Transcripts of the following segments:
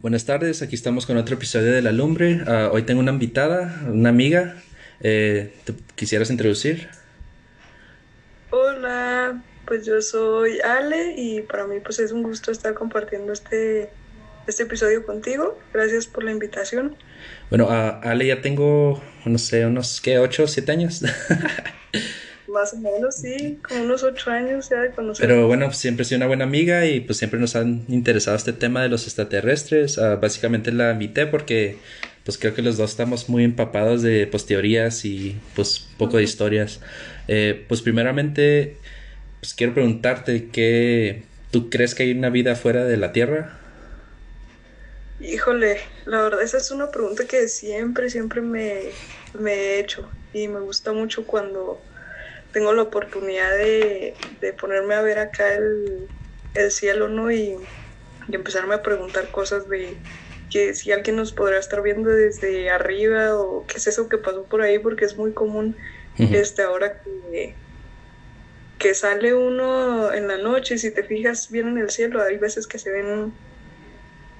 Buenas tardes, aquí estamos con otro episodio de La Lumbre. Ah, hoy tengo una invitada, una amiga. Eh, ¿Te quisieras introducir? Hola, pues yo soy Ale y para mí pues es un gusto estar compartiendo este, este episodio contigo. Gracias por la invitación. Bueno, ah, Ale ya tengo, no sé, unos, ¿qué? ¿Ocho, siete años? Más o menos, sí, como unos ocho años ya de conocer. Pero bueno, pues, siempre he sido una buena amiga y pues siempre nos han interesado este tema de los extraterrestres. Ah, básicamente la invité porque pues creo que los dos estamos muy empapados de pues teorías y pues poco de historias. Eh, pues primeramente, pues quiero preguntarte que tú crees que hay una vida fuera de la Tierra? Híjole, la verdad esa es una pregunta que siempre, siempre me, me he hecho y me gusta mucho cuando tengo la oportunidad de, ponerme a ver acá el, cielo, ¿no? Y, empezarme a preguntar cosas de que si alguien nos podrá estar viendo desde arriba o qué es eso que pasó por ahí, porque es muy común este ahora que, que sale uno en la noche, si te fijas bien en el cielo, hay veces que se ven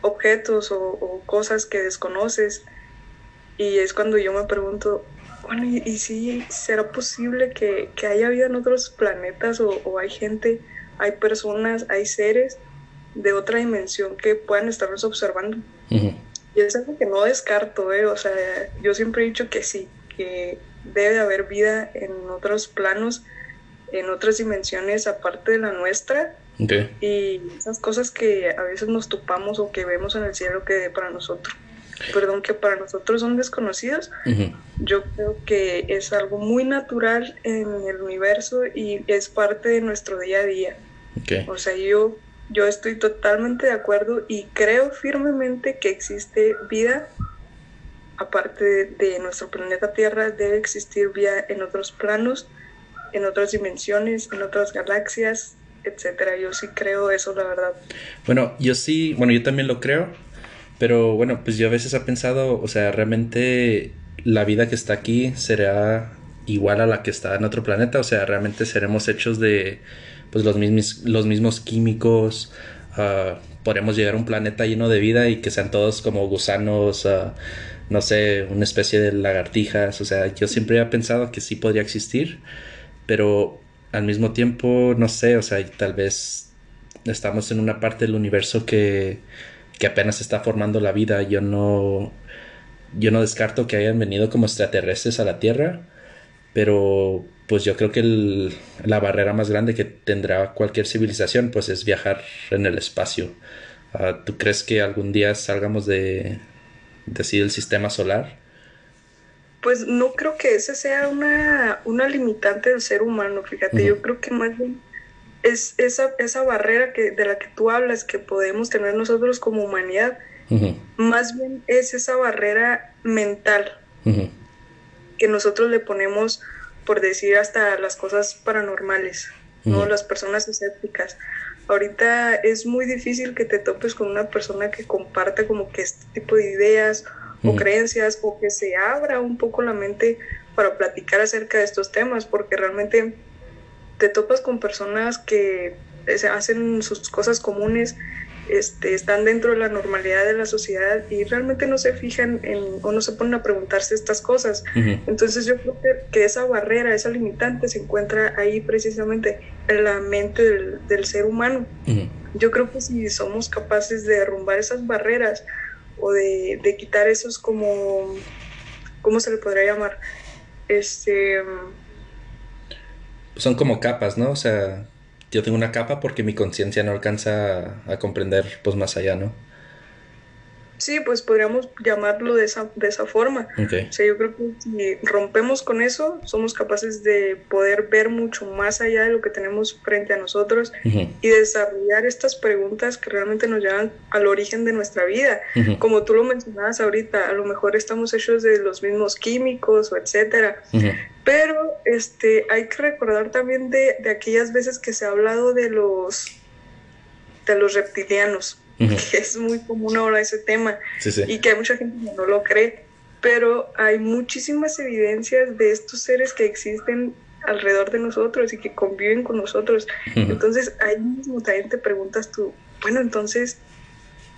objetos o, o cosas que desconoces y es cuando yo me pregunto, bueno, ¿y, si será posible que, haya vida en otros planetas o, hay gente, hay personas, hay seres de otra dimensión que puedan estarnos observando? Y es algo que no descarto, ¿eh? O sea, yo siempre he dicho que sí, que debe haber vida en otros planos, en otras dimensiones aparte de la nuestra. Y esas cosas que a veces nos topamos o que vemos en el cielo que para nosotros perdón, que para nosotros son desconocidos, yo creo que es algo muy natural en el universo y es parte de nuestro día a día. O sea, yo, yo estoy totalmente de acuerdo y creo firmemente que existe vida aparte de, nuestro planeta Tierra, debe existir vida en otros planos, en otras dimensiones, en otras galaxias, etcétera. Yo sí creo eso, la verdad. Bueno, yo sí, bueno, yo también lo creo. Pero bueno, pues yo a veces he pensado, o sea, realmente la vida que está aquí será igual a la que está en otro planeta, o sea, realmente seremos hechos de pues los mismos, los mismos químicos, uh, podremos llegar a un planeta lleno de vida y que sean todos como gusanos, uh, no sé, una especie de lagartijas, o sea, yo siempre he pensado que sí podría existir, pero al mismo tiempo, no sé, o sea, tal vez estamos en una parte del universo que que apenas está formando la vida. Yo no, yo no descarto que hayan venido como extraterrestres a la Tierra, pero pues yo creo que la barrera más grande que tendrá cualquier civilización pues es viajar en el espacio. Ah, ¿Tú crees que algún día salgamos de, de así del sistema solar? Pues no creo que ese sea una, una limitante del ser humano, fíjate, yo creo que más bien es esa, esa barrera que, de la que tú hablas que podemos tener nosotros como humanidad, más bien es esa barrera mental que nosotros le ponemos, por decir, hasta las cosas paranormales, ¿no? Las personas escépticas. Ahorita es muy difícil que te topes con una persona que comparte como que este tipo de ideas o creencias o que se abra un poco la mente para platicar acerca de estos temas, porque realmente te topas con personas que hacen sus cosas comunes, este, están dentro de la normalidad de la sociedad y realmente no se fijan en o no se ponen a preguntarse estas cosas. Entonces yo creo que, esa barrera, esa limitante se encuentra ahí precisamente en la mente del, ser humano. Yo creo que si somos capaces de derrumbar esas barreras o de, de quitar esos como, ¿cómo se le podría llamar? Este son como capas, ¿no? O sea, yo tengo una capa porque mi conciencia no alcanza a, comprender pues más allá, ¿no? Sí, pues podríamos llamarlo de esa, de esa forma. O sea, yo creo que si rompemos con eso, somos capaces de poder ver mucho más allá de lo que tenemos frente a nosotros y desarrollar estas preguntas que realmente nos llevan al origen de nuestra vida. Como tú lo mencionabas ahorita, a lo mejor estamos hechos de los mismos químicos o etcétera. Pero este, hay que recordar también de, de aquellas veces que se ha hablado de los, de los reptilianos que es muy común ahora ese tema y que hay mucha gente que no lo cree, pero hay muchísimas evidencias de estos seres que existen alrededor de nosotros y que conviven con nosotros. Entonces ahí mismo también te preguntas tú, bueno, entonces,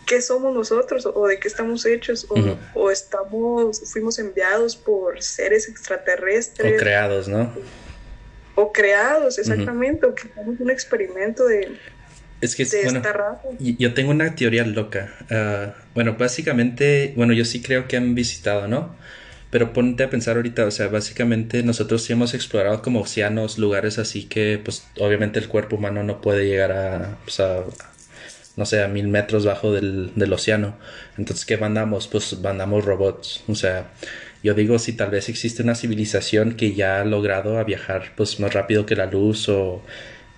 qué somos nosotros o de qué estamos hechos o, o, estamos fuimos enviados por seres extraterrestres o creados no o creados exactamente o que hagamos un experimento de es que, bueno, yo tengo una teoría loca. Ah, bueno, básicamente, bueno, yo sí creo que han visitado, ¿no? Pero ponte a pensar ahorita, o sea, básicamente nosotros sí hemos explorado como océanos, lugares así que, pues, obviamente el cuerpo humano no puede llegar a, pues, a no sé, a mil metros bajo del, del océano. Entonces, ¿qué mandamos? Pues mandamos robots. O sea, yo digo si tal vez existe una civilización que ya ha logrado a viajar, pues, más rápido que la luz o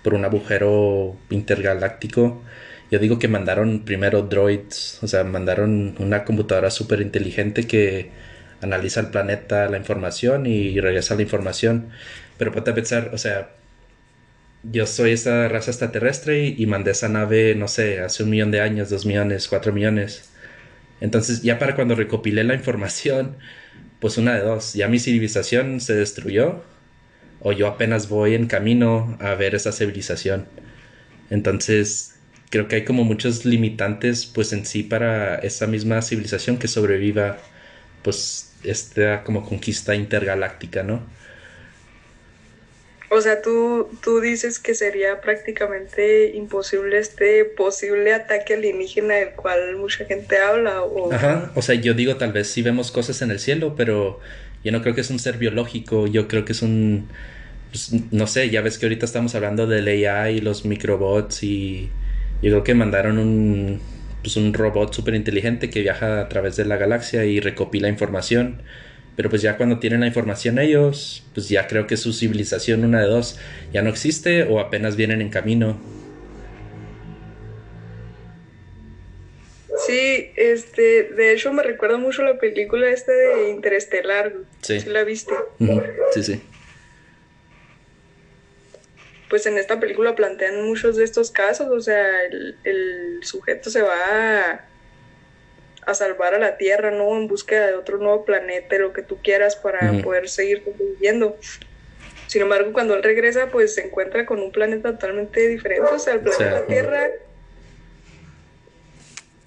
por un agujero intergaláctico. Yo digo que mandaron primero droids, o sea, mandaron una computadora súper inteligente que analiza el planeta, la información y regresa la información. Pero puede pensar, o sea, yo soy esa raza extraterrestre y, y, mandé esa nave, no sé, hace un millón de años, dos millones, cuatro millones. Entonces, ya para cuando recopilé la información, pues una de dos, ya mi civilización se destruyó o yo apenas voy en camino a ver esa civilización. Entonces, creo que hay como muchos limitantes pues en sí para esa misma civilización que sobreviva pues esta como conquista intergaláctica, ¿no? O sea, tú, tú dices que sería prácticamente imposible este posible ataque alienígena del cual mucha gente habla. O... Ajá, o sea, yo digo tal vez sí vemos cosas en el cielo, pero yo no creo que es un ser biológico, yo creo que es un, pues, no sé, ya ves que ahorita estamos hablando del AI y los microbots y yo creo que mandaron un, pues un robot súper inteligente que viaja a través de la galaxia y recopila información. Pero pues ya cuando tienen la información ellos, pues ya creo que su civilización, una de dos, ya no existe o apenas vienen en camino. Sí, este, de hecho me recuerda mucho la película esta de Interestelar. Sí. ¿Sí la viste? Sí, sí. Pues en esta película plantean muchos de estos casos, o sea, el, el sujeto se va a, salvar a la Tierra, ¿no? En búsqueda de otro nuevo planeta, lo que tú quieras para poder seguir viviendo. Sin embargo, cuando él regresa, pues se encuentra con un planeta totalmente diferente, o sea, el planeta Tierra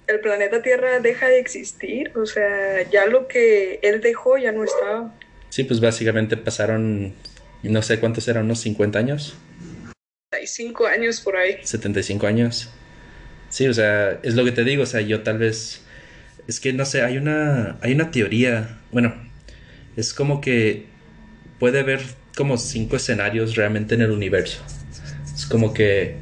el planeta Tierra deja de existir, o sea, ya lo que él dejó ya no estaba. Sí, pues básicamente pasaron, no sé cuántos eran, unos 50 años. 75 años por ahí. 75 años. Sí, o sea, es lo que te digo, o sea, yo tal vez es que no sé, hay una hay una teoría, bueno, es como que puede haber como cinco escenarios realmente en el universo. Es como que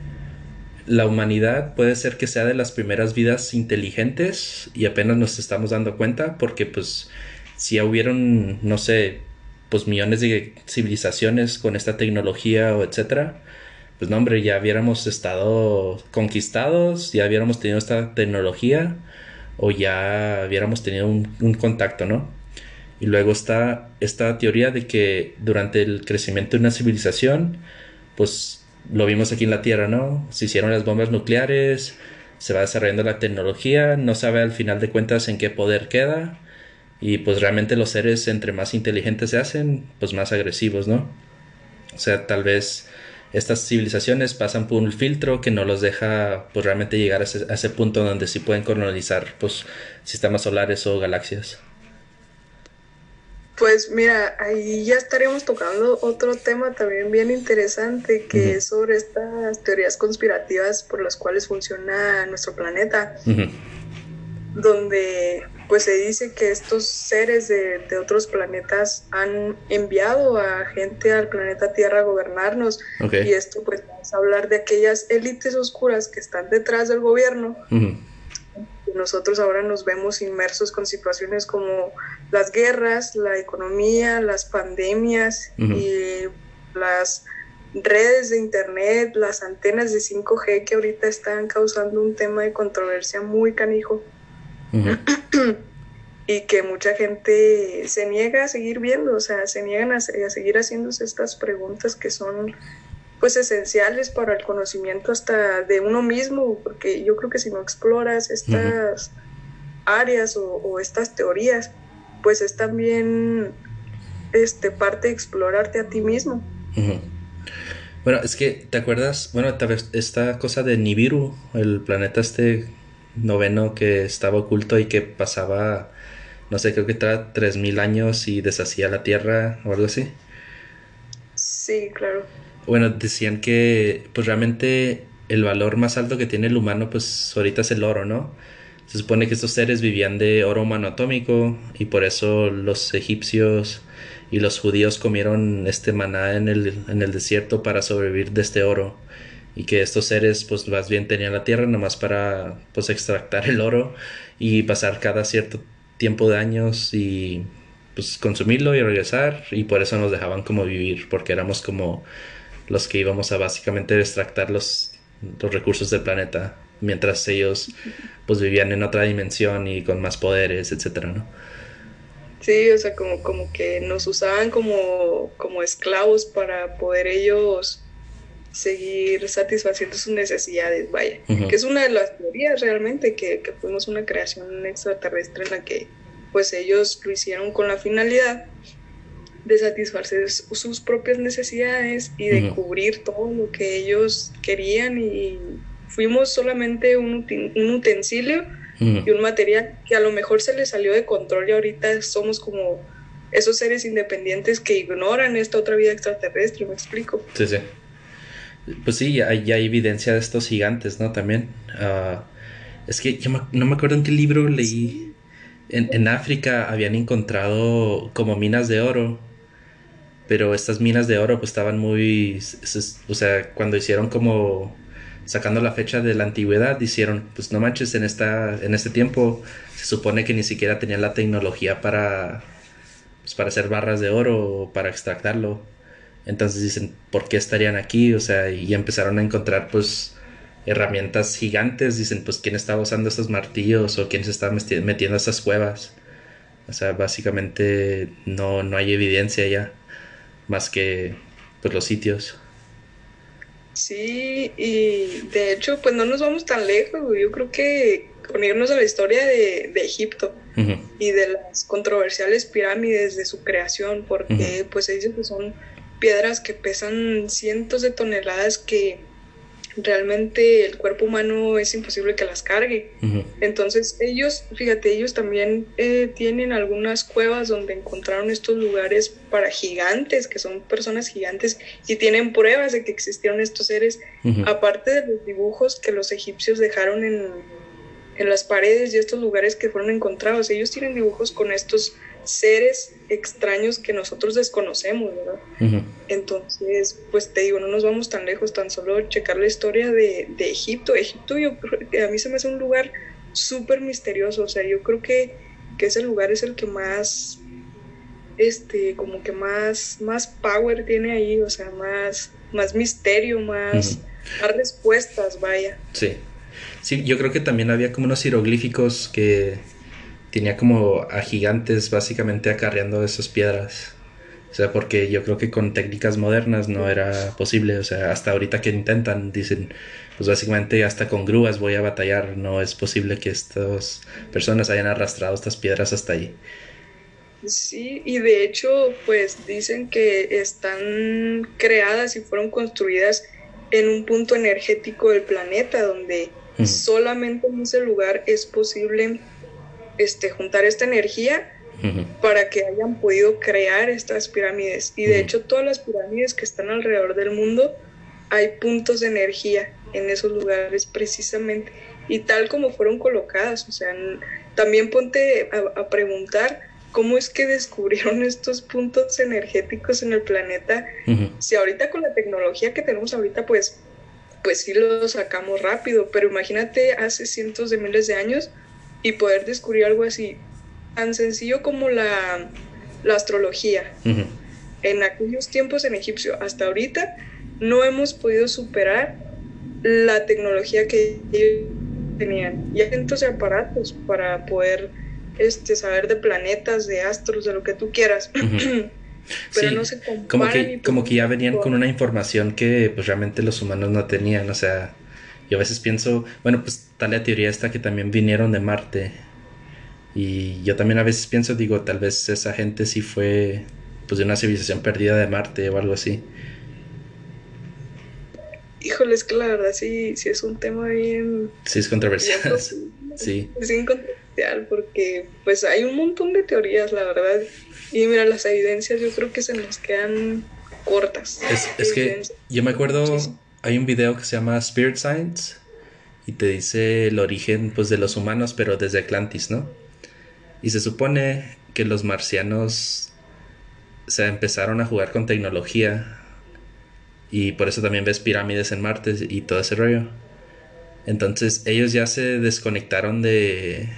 la humanidad puede ser que sea de las primeras vidas inteligentes y apenas nos estamos dando cuenta porque pues si hubieron, no sé, pues millones de civilizaciones con esta tecnología o etcétera, pues no hombre, ya hubiéramos estado conquistados, ya hubiéramos tenido esta tecnología o ya hubiéramos tenido un, un contacto, ¿no? Y luego está esta teoría de que durante el crecimiento de una civilización, pues lo vimos aquí en la Tierra, ¿no? Se hicieron las bombas nucleares, se va desarrollando la tecnología, no sabe al final de cuentas en qué poder queda y pues realmente los seres entre más inteligentes se hacen, pues más agresivos, ¿no? O sea, tal vez estas civilizaciones pasan por un filtro que no los deja pues realmente llegar a ese, punto donde sí pueden colonizar pues sistemas solares o galaxias. Pues mira, ahí ya estaríamos tocando otro tema también bien interesante que es sobre estas teorías conspirativas por las cuales funciona nuestro planeta, donde pues se dice que estos seres de, otros planetas han enviado a gente al planeta Tierra a gobernarnos. Y esto pues vamos a hablar de aquellas élites oscuras que están detrás del gobierno nosotros ahora nos vemos inmersos con situaciones como las guerras, la economía, las pandemias y las redes de internet, las antenas de 5G que ahorita están causando un tema de controversia muy canijo. y que mucha gente se niega a seguir viendo, o sea, se niegan a, a seguir haciéndose estas preguntas que son pues esenciales para el conocimiento hasta de uno mismo, porque yo creo que si no exploras estas áreas o, estas teorías, pues es también este, parte de explorarte a ti mismo. Bueno, es que, ¿te acuerdas? Bueno, esta cosa de Nibiru, el planeta este noveno que estaba oculto y que pasaba, no sé, creo que estaba 3.000 años y deshacía la Tierra o algo así. Sí, claro. Bueno, decían que pues realmente el valor más alto que tiene el humano pues ahorita es el oro, ¿no? Se supone que estos seres vivían de oro humano y por eso los egipcios y los judíos comieron este maná en el, en el desierto para sobrevivir de este oro y que estos seres pues más bien tenían la tierra nomás para pues extractar el oro y pasar cada cierto tiempo de años y pues consumirlo y regresar y por eso nos dejaban como vivir porque éramos como los que íbamos a básicamente extractar los, los recursos del planeta mientras ellos pues vivían en otra dimensión y con más poderes etcétera no sí o sea como como que nos usaban como como esclavos para poder ellos seguir satisfaciendo sus necesidades, vaya, que es una de las teorías realmente, que, que, fuimos una creación extraterrestre en la que pues ellos lo hicieron con la finalidad de satisfacer sus propias necesidades y de cubrir todo lo que ellos querían y fuimos solamente un, un utensilio y un material que a lo mejor se les salió de control y ahorita somos como esos seres independientes que ignoran esta otra vida extraterrestre, me explico. Sí, sí. Pues sí, ya hay, evidencia de estos gigantes, ¿no? También. Uh, es que yo no me acuerdo en qué libro leí. En, en, África habían encontrado como minas de oro. Pero estas minas de oro pues estaban muy... O sea, cuando hicieron como... Sacando la fecha de la antigüedad, hicieron, pues no manches, en, esta, en este tiempo se supone que ni siquiera tenían la tecnología para, pues, para hacer barras de oro o para extractarlo. Entonces dicen, ¿por qué estarían aquí? O sea, y empezaron a encontrar pues herramientas gigantes. Dicen, pues, ¿quién estaba usando estos martillos o quién se estaba metiendo a esas cuevas? O sea, básicamente no, no hay evidencia ya, más que pues los sitios. Sí, y de hecho, pues no nos vamos tan lejos, yo creo que con irnos a la historia de, de Egipto y de las controversiales pirámides de su creación, porque pues se dice que son piedras que pesan cientos de toneladas que realmente el cuerpo humano es imposible que las cargue. Entonces ellos, fíjate, ellos también eh, tienen algunas cuevas donde encontraron estos lugares para gigantes, que son personas gigantes, y tienen pruebas de que existieron estos seres, aparte de los dibujos que los egipcios dejaron en, en las paredes y estos lugares que fueron encontrados. Ellos tienen dibujos con estos seres extraños que nosotros desconocemos, ¿verdad? Entonces, pues te digo, no nos vamos tan lejos, tan solo checar la historia de, de Egipto. Egipto yo que a mí se me hace un lugar súper misterioso, o sea, yo creo que, que, ese lugar es el que más, este, como que más, más power tiene ahí, o sea, más, más misterio, más, más respuestas, vaya. Sí. Sí, yo creo que también había como unos jeroglíficos que tenía como a gigantes básicamente acarreando esas piedras. O sea, porque yo creo que con técnicas modernas no era posible. O sea, hasta ahorita que intentan, dicen, pues básicamente hasta con grúas voy a batallar. No es posible que estas personas hayan arrastrado estas piedras hasta ahí. Sí, y de hecho, pues dicen que están creadas y fueron construidas en un punto energético del planeta donde solamente en ese lugar es posible este, juntar esta energía para que hayan podido crear estas pirámides. Y de hecho todas las pirámides que están alrededor del mundo hay puntos de energía en esos lugares precisamente y tal como fueron colocadas. O sea, también ponte a, preguntar cómo es que descubrieron estos puntos energéticos en el planeta. Si ahorita con la tecnología que tenemos ahorita, pues, pues sí lo sacamos rápido, pero imagínate hace cientos de miles de años, y poder descubrir algo así tan sencillo como la, astrología. En aquellos tiempos en Egipcio, hasta ahorita, no hemos podido superar la tecnología que ellos tenían. Y hay cientos de aparatos para poder este, saber de planetas, de astros, de lo que tú quieras. Pero no se como que, como que ya venían con una información que pues realmente los humanos no tenían, o sea, yo a veces pienso, bueno, pues tal la teoría esta que también vinieron de Marte. Y yo también a veces pienso, digo, tal vez esa gente sí fue pues de una civilización perdida de Marte o algo así. Híjole, es que la verdad sí, sí es un tema bien... Sí, es controversial. sí. Es bien controversial porque pues hay un montón de teorías, la verdad. Y mira, las evidencias yo creo que se nos quedan cortas. Es, es que yo me acuerdo, hay un video que se llama Spirit Science y te dice el origen pues de los humanos, pero desde Atlantis, ¿no? Y se supone que los marcianos se empezaron a jugar con tecnología y por eso también ves pirámides en Marte y todo ese rollo. Entonces ellos ya se desconectaron de...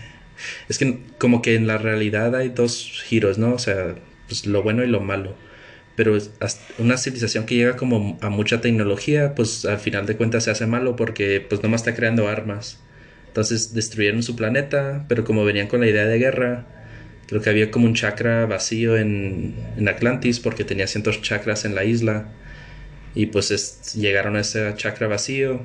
Es que como que en la realidad hay dos giros, ¿no? O sea, pues lo bueno y lo malo. Pero una civilización que llega como a mucha tecnología, pues al final de cuentas se hace malo porque pues nomás está creando armas. Entonces destruyeron su planeta, pero como venían con la idea de guerra, creo que había como un chakra vacío en, en Atlantis porque tenía cientos chakras en la isla. Y pues llegaron a ese chakra vacío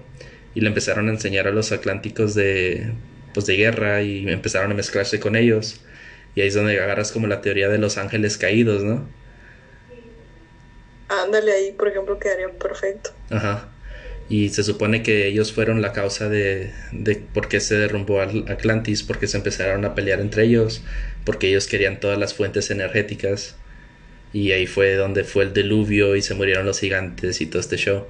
y le empezaron a enseñar a los atlánticos de, pues, de guerra y empezaron a mezclarse con ellos. Y ahí es donde agarras como la teoría de los ángeles caídos, ¿no? Ándale ahí, por ejemplo, quedaría perfecto. Ajá. Y se supone que ellos fueron la causa de, de por qué se derrumbó Atlantis, porque se empezaron a pelear entre ellos, porque ellos querían todas las fuentes energéticas. Y ahí fue donde fue el diluvio y se murieron los gigantes y todo este show.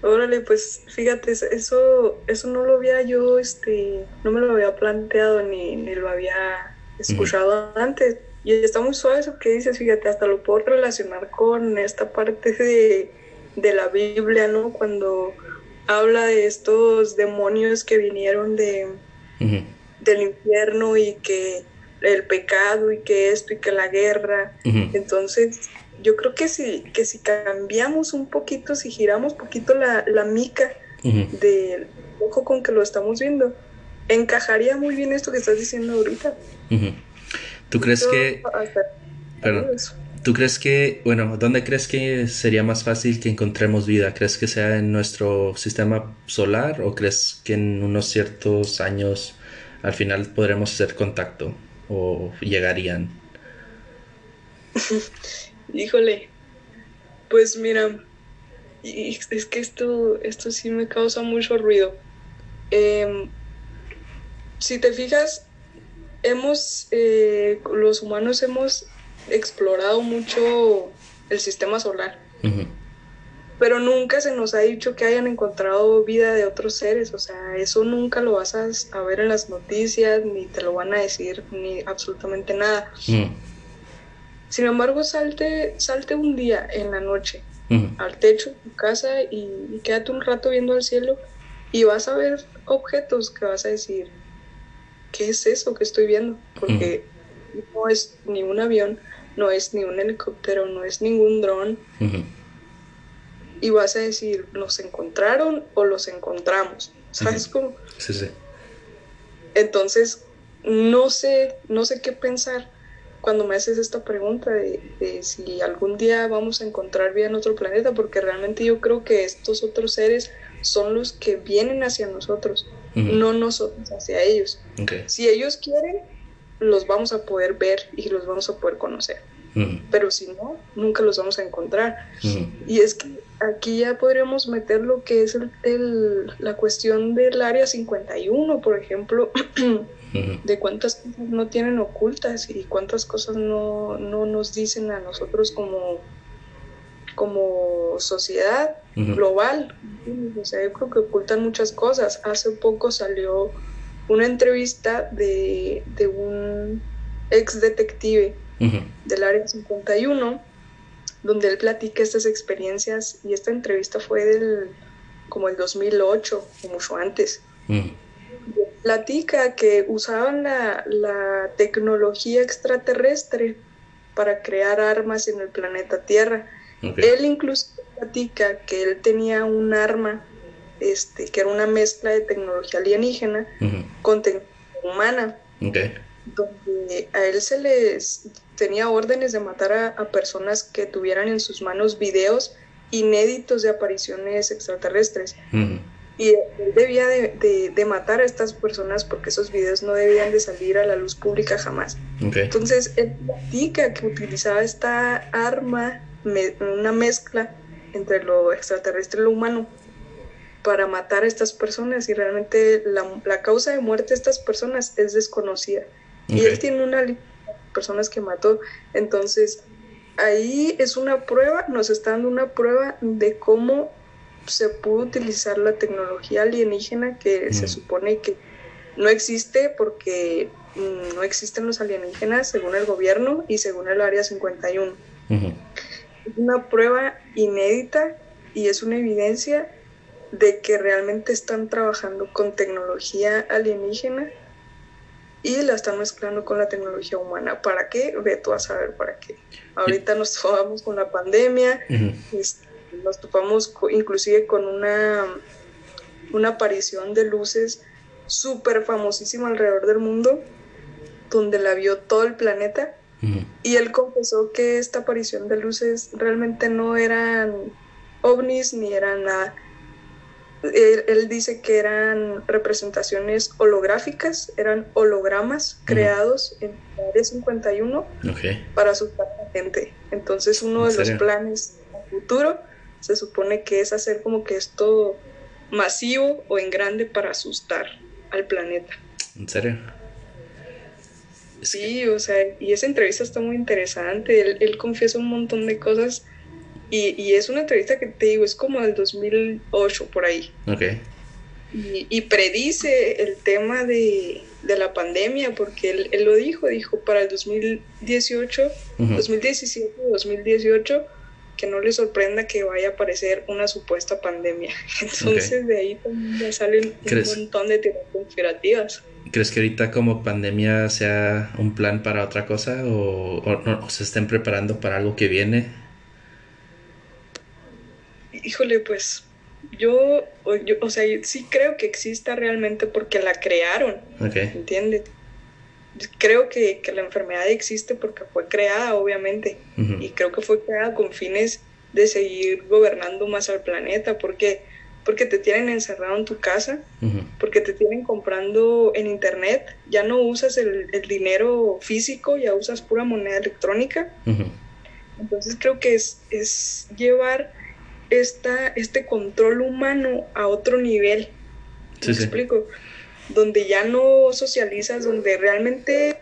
Órale, pues fíjate, eso, eso no lo había yo, este, no me lo había planteado ni, ni lo había escuchado antes. Y está muy suave eso que dices, fíjate, hasta lo puedo relacionar con esta parte de, de la Biblia, ¿no? Cuando habla de estos demonios que vinieron de, del infierno y que el pecado y que esto y que la guerra. Entonces, yo creo que si, que si cambiamos un poquito, si giramos un poquito la, la mica del ojo con que lo estamos viendo, encajaría muy bien esto que estás diciendo ahorita. ¿Tú crees que... ¿Tú crees que, bueno, dónde crees que sería más fácil que encontremos vida? ¿Crees que sea en nuestro sistema solar o crees que en unos ciertos años al final podremos hacer contacto o llegarían? Híjole, pues mira, es que esto, esto sí me causa mucho ruido. Em, si te fijas, hemos, eh, los humanos hemos explorado mucho el sistema solar, pero nunca se nos ha dicho que hayan encontrado vida de otros seres, o sea, eso nunca lo vas a, ver en las noticias, ni te lo van a decir, ni absolutamente nada. Sin embargo, salte, salte un día en la noche al techo de tu casa y, quédate un rato viendo al cielo y vas a ver objetos que vas a decir, ¿qué es eso que estoy viendo? Porque no es ni un avión, no es ni un helicóptero, no es ningún dron. Y vas a decir, ¿los encontraron o los encontramos? ¿Sabes cómo? Sí, sí. Entonces, no sé, no sé qué pensar cuando me haces esta pregunta de, si algún día vamos a encontrar vida en otro planeta, porque realmente yo creo que estos otros seres son los que vienen hacia nosotros, no nosotros hacia ellos. Si ellos quieren, los vamos a poder ver y los vamos a poder conocer. Pero si no, nunca los vamos a encontrar. Y es que aquí ya podríamos meter lo que es el, la cuestión del área 51, por ejemplo. de cuántas cosas no tienen ocultas y cuántas cosas no, nos dicen a nosotros como, como sociedad global. O sea, yo creo que ocultan muchas cosas. Hace poco salió una entrevista de, un ex detective del Área 51, donde él platica estas experiencias y esta entrevista fue del como el 2008 o mucho antes platica que usaban la, tecnología extraterrestre para crear armas en el planeta Tierra. Él incluso platica que él tenía un arma este, que era una mezcla de tecnología alienígena con tecnología humana. Donde a él se les tenía órdenes de matar a, personas que tuvieran en sus manos videos inéditos de apariciones extraterrestres. Y él debía de, matar a estas personas porque esos videos no debían de salir a la luz pública jamás. Entonces él platica que utilizaba esta arma, una mezcla entre lo extraterrestre y lo humano para matar a estas personas y realmente la, causa de muerte de estas personas es desconocida. Y él tiene una lista de personas que mató. Entonces, ahí es una prueba, nos está dando una prueba de cómo se pudo utilizar la tecnología alienígena que se supone que no existe porque mm, no existen los alienígenas según el gobierno y según el Área 51. Es una prueba inédita y es una evidencia de que realmente están trabajando con tecnología alienígena y la están mezclando con la tecnología humana. ¿Para qué? Ve tú a saber para qué. Ahorita nos topamos con la pandemia, nos topamos inclusive con una, una aparición de luces súper famosísima alrededor del mundo, donde la vio todo el planeta. Y él confesó que esta aparición de luces realmente no eran ovnis ni eran nada él, dice que eran representaciones holográficas, eran hologramas creados en el área 51 para asustar a la gente. Entonces uno de los planes a futuro se supone que es hacer como que esto masivo o en grande para asustar al planeta. ¿En serio? Sí, o sea, y esa entrevista está muy interesante. Él, él confiesa un montón de cosas y, es una entrevista que te digo, es como del 2008 por ahí. Ok. Y, predice el tema de, la pandemia, porque él, él, lo dijo, dijo para el 2018, 2017, 2018, que no le sorprenda que vaya a aparecer una supuesta pandemia. Entonces de ahí ya salen un montón de teorías conspirativas. ¿Crees que ahorita como pandemia sea un plan para otra cosa o, o se estén preparando para algo que viene? híjole, pues yo, o sea, sí creo que exista realmente porque la crearon, okay. ¿entiendes? Creo que, la enfermedad existe porque fue creada, obviamente, y creo que fue creada con fines de seguir gobernando más al planeta, porque porque te tienen encerrado en tu casa, porque te tienen comprando en internet, ya no usas el, dinero físico, ya usas pura moneda electrónica. Entonces creo que es, es llevar esta, este control humano a otro nivel. ¿Me explico? Donde ya no socializas, donde realmente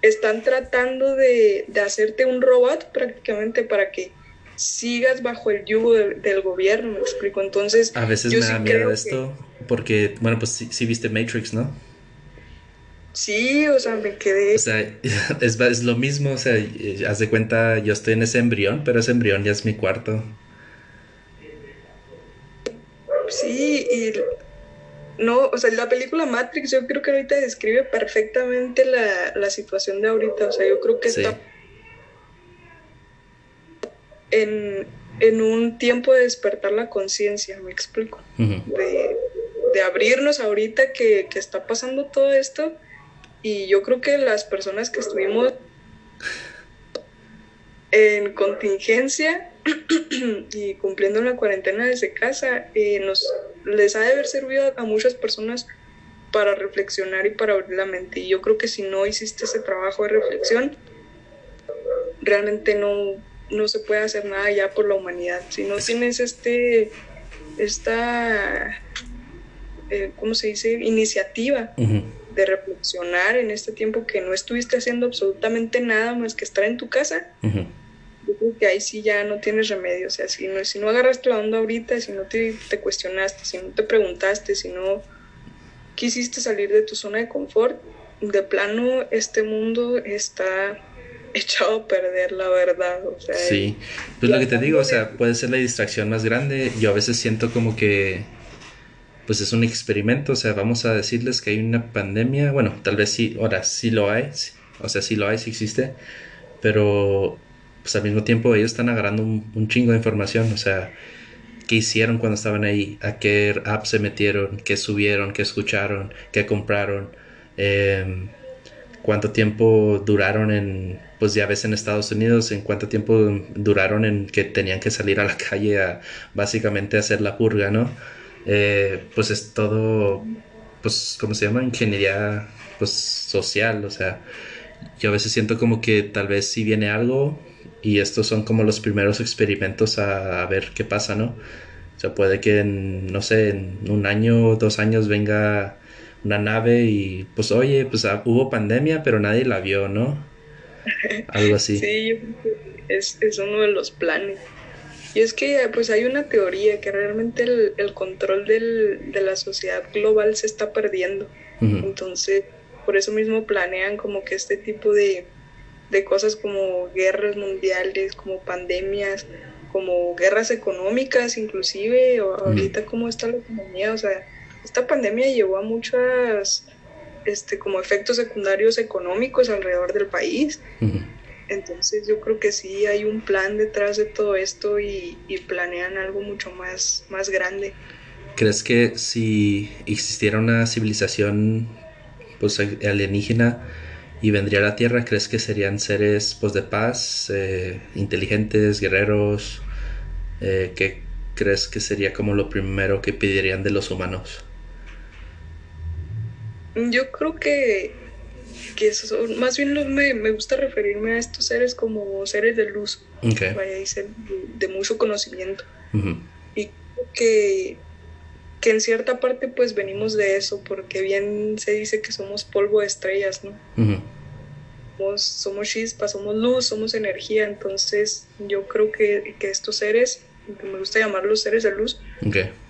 están tratando de, hacerte un robot prácticamente para que sigas bajo el yugo del gobierno, me explico. Entonces, a veces me da miedo esto, porque, bueno, pues sí, viste Matrix, ¿no? Sí, o sea, me quedé. O sea, es, es, lo mismo, o sea, haz de cuenta, yo estoy en ese embrión, pero ese embrión ya es mi cuarto. Sí, y no, o sea, la película Matrix yo creo que ahorita describe perfectamente la, la situación de ahorita, o sea, yo creo que está en, en, un tiempo de despertar la conciencia, me explico, de, de, abrirnos ahorita que, que está pasando todo esto y yo creo que las personas que estuvimos en contingencia y cumpliendo la cuarentena desde casa, eh, nos, les ha de haber servido a muchas personas para reflexionar y para abrir la mente. Y yo creo que si no hiciste ese trabajo de reflexión, realmente no, no se puede hacer nada ya por la humanidad. Si no tienes este, esta, eh, ¿cómo se dice? Iniciativa de reflexionar en este tiempo que no estuviste haciendo absolutamente nada más que estar en tu casa, yo creo que ahí sí ya no tienes remedio. O sea, si no, si no agarraste la onda ahorita, si no te, te cuestionaste, si no te preguntaste, si no quisiste salir de tu zona de confort, de plano este mundo está echado a perder, la verdad. O sea, sí, pues lo que te digo, o sea, puede ser la distracción más grande. Yo a veces siento como que pues es un experimento, o sea, vamos a decirles que hay una pandemia, bueno, tal vez sí, ahora sí lo hay, o sea, sí lo hay, sí existe, pero pues al mismo tiempo ellos están agarrando un, chingo de información, o sea, qué hicieron cuando estaban ahí, a qué app se metieron, qué subieron, qué escucharon, qué compraron, em, cuánto tiempo duraron en, pues ya ves en Estados Unidos, en cuánto tiempo duraron en que tenían que salir a la calle a básicamente hacer la purga, ¿no? Eh, pues es todo, pues, ¿cómo se llama? Ingeniería, pues, social, o sea, yo a veces siento como que tal vez si viene algo, y estos son como los primeros experimentos a, a ver qué pasa, ¿no? O sea, puede que en, no sé, en un año dos años venga una nave y pues oye, pues ah, hubo pandemia, pero nadie la vio, ¿no? Algo así. Sí, es, es uno de los planes. Y es que pues hay una teoría que realmente el, el control del, de la sociedad global se está perdiendo. Entonces, por eso mismo planean como que este tipo de, de cosas como guerras mundiales, como pandemias, como guerras económicas inclusive, o ahorita cómo está la economía, o sea, esta pandemia llevó a muchas este como efectos secundarios económicos alrededor del país. Entonces yo creo que sí hay un plan detrás de todo esto y, planean algo mucho más, más grande. ¿Crees que si existiera una civilización pues alienígena y vendría a la Tierra, crees que serían seres pues de paz, eh, inteligentes, guerreros? Eh, ¿Qué crees que sería como lo primero que pedirían de los humanos? Yo creo que que más bien me, me, gusta referirme a estos seres como seres de luz, de, mucho conocimiento. Y que, que en cierta parte pues venimos de eso, porque bien se dice que somos polvo de estrellas, ¿no? somos, somos chispas, somos luz, somos energía, entonces yo creo que, que estos seres, que me gusta llamarlos seres de luz,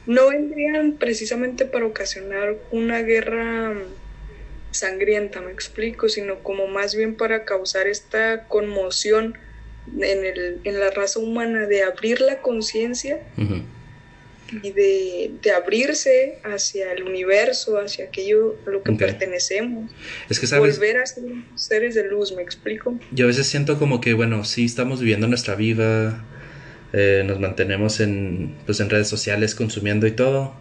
no vendrían precisamente para ocasionar una guerra sangrienta, me explico, sino como más bien para causar esta conmoción en, el, en la raza humana de abrir la conciencia y de, de, abrirse hacia el universo, hacia aquello a lo que pertenecemos. Es que sabes, volver a ser seres de luz, me explico. Yo a veces siento como que, bueno, sí estamos viviendo nuestra vida, eh, nos mantenemos en, pues, en redes sociales consumiendo y todo,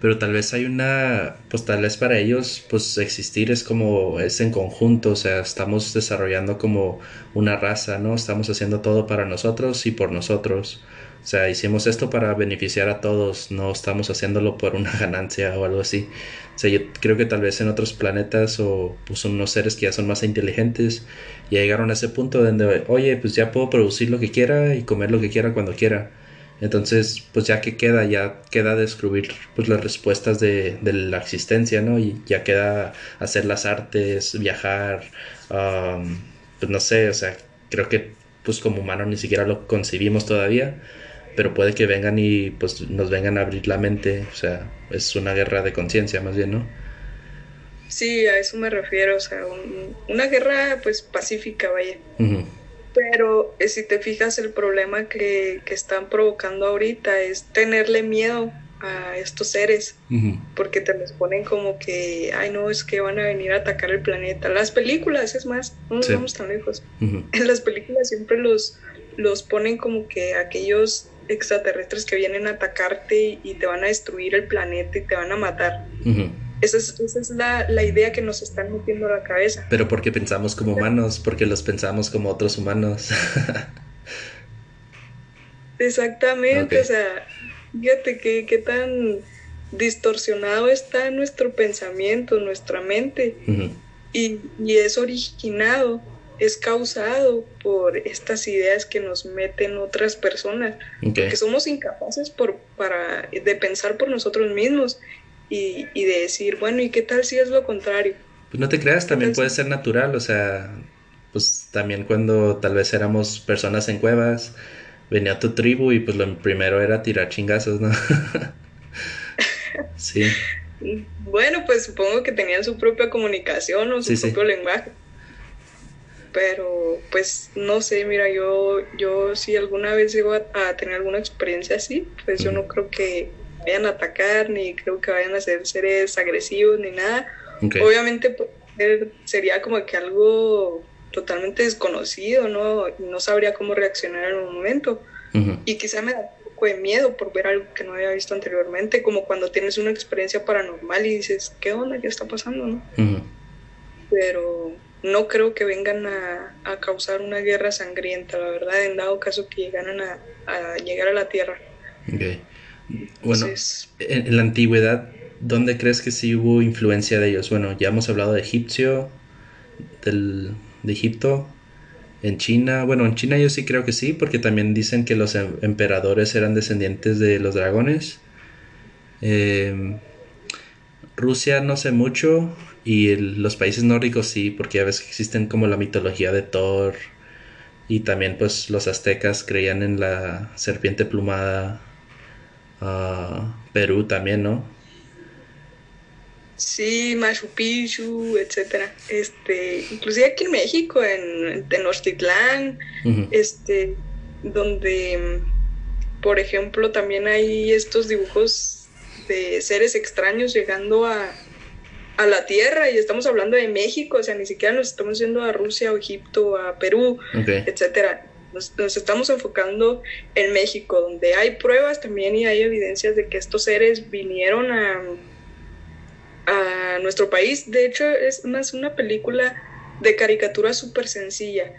pero tal vez hay una, pues tal vez para ellos, pues existir es como, es en conjunto, o sea, estamos desarrollando como una raza, ¿no? Estamos haciendo todo para nosotros y por nosotros. O sea, hicimos esto para beneficiar a todos, no estamos haciéndolo por una ganancia o algo así. O sea, yo creo que tal vez en otros planetas o pues unos seres que ya son más inteligentes ya llegaron a ese punto donde, oye, pues ya puedo producir lo que quiera y comer lo que quiera cuando quiera entonces, pues ya que queda, ya queda descubrir pues las respuestas de, de la existencia, ¿no? Y ya queda hacer las artes, viajar, pues no sé, o sea, creo que pues como humano ni siquiera lo concebimos todavía, pero puede que vengan y pues nos vengan a abrir la mente, o sea, es una guerra de conciencia más bien, ¿no? Sí, a eso me refiero, o sea, una guerra pues pacífica, vaya. Pero eh, si te fijas, el problema que, están provocando ahorita es tenerle miedo a estos seres, porque te los ponen como que, ay no, es que van a venir a atacar el planeta. Las películas, es más, no nos vamos tan lejos. En las películas siempre los, los ponen como que aquellos extraterrestres que vienen a atacarte y te van a destruir el planeta y te van a matar. Esa es, la, idea que nos están metiendo a la cabeza. Pero porque pensamos como humanos, porque los pensamos como otros humanos. Exactamente, o sea, fíjate qué, qué tan distorsionado está nuestro pensamiento, nuestra mente. y, es originado, es causado por estas ideas que nos meten otras personas. Que somos incapaces por, para, de pensar por nosotros mismos y, y, de decir, bueno, ¿y qué tal si es lo contrario? Pues no te creas, también puede ser natural, o sea, pues también cuando tal vez éramos personas en cuevas, venía tu tribu y pues lo primero era tirar chingazos, ¿no? sí. Bueno, pues supongo que tenían su propia comunicación o su propio lenguaje. Pero pues no sé, mira, yo, yo si alguna vez llego a, tener alguna experiencia así, pues yo no creo que vayan a atacar, ni creo que vayan a ser seres agresivos, ni nada. Obviamente pues, sería como que algo totalmente desconocido, ¿no? No sabría cómo reaccionar en un momento. Y quizá me da un poco de miedo por ver algo que no había visto anteriormente, como cuando tienes una experiencia paranormal y dices, ¿qué onda? ¿Qué está pasando? ¿no? Pero no creo que vengan a, a, causar una guerra sangrienta, la verdad, en dado caso que llegaran a, a llegar a la Tierra. Okay. Bueno, en, la antigüedad, ¿dónde crees que sí hubo influencia de ellos? Bueno, ya hemos hablado de egipcio, del, de Egipto. En China, bueno, en China yo sí creo que sí, porque también dicen que los em- emperadores eran descendientes de los dragones. Em, Rusia no sé mucho y el- los países nórdicos sí, porque ya ves que existen como la mitología de Thor y también pues los aztecas creían en la serpiente plumada. Ah, Perú también, ¿no? Sí, Machu Picchu, etcétera. Este, inclusive aquí en México, en, en Tenochtitlán, este, donde, por ejemplo, también hay estos dibujos de seres extraños llegando a, a la Tierra, y estamos hablando de México, o sea, ni siquiera nos estamos yendo a Rusia o Egipto, a Perú, Ok. etcétera. Nos, nos estamos enfocando en México, donde hay pruebas también y hay evidencias de que estos seres vinieron a, a nuestro país. De hecho, es más una película de caricatura súper sencilla.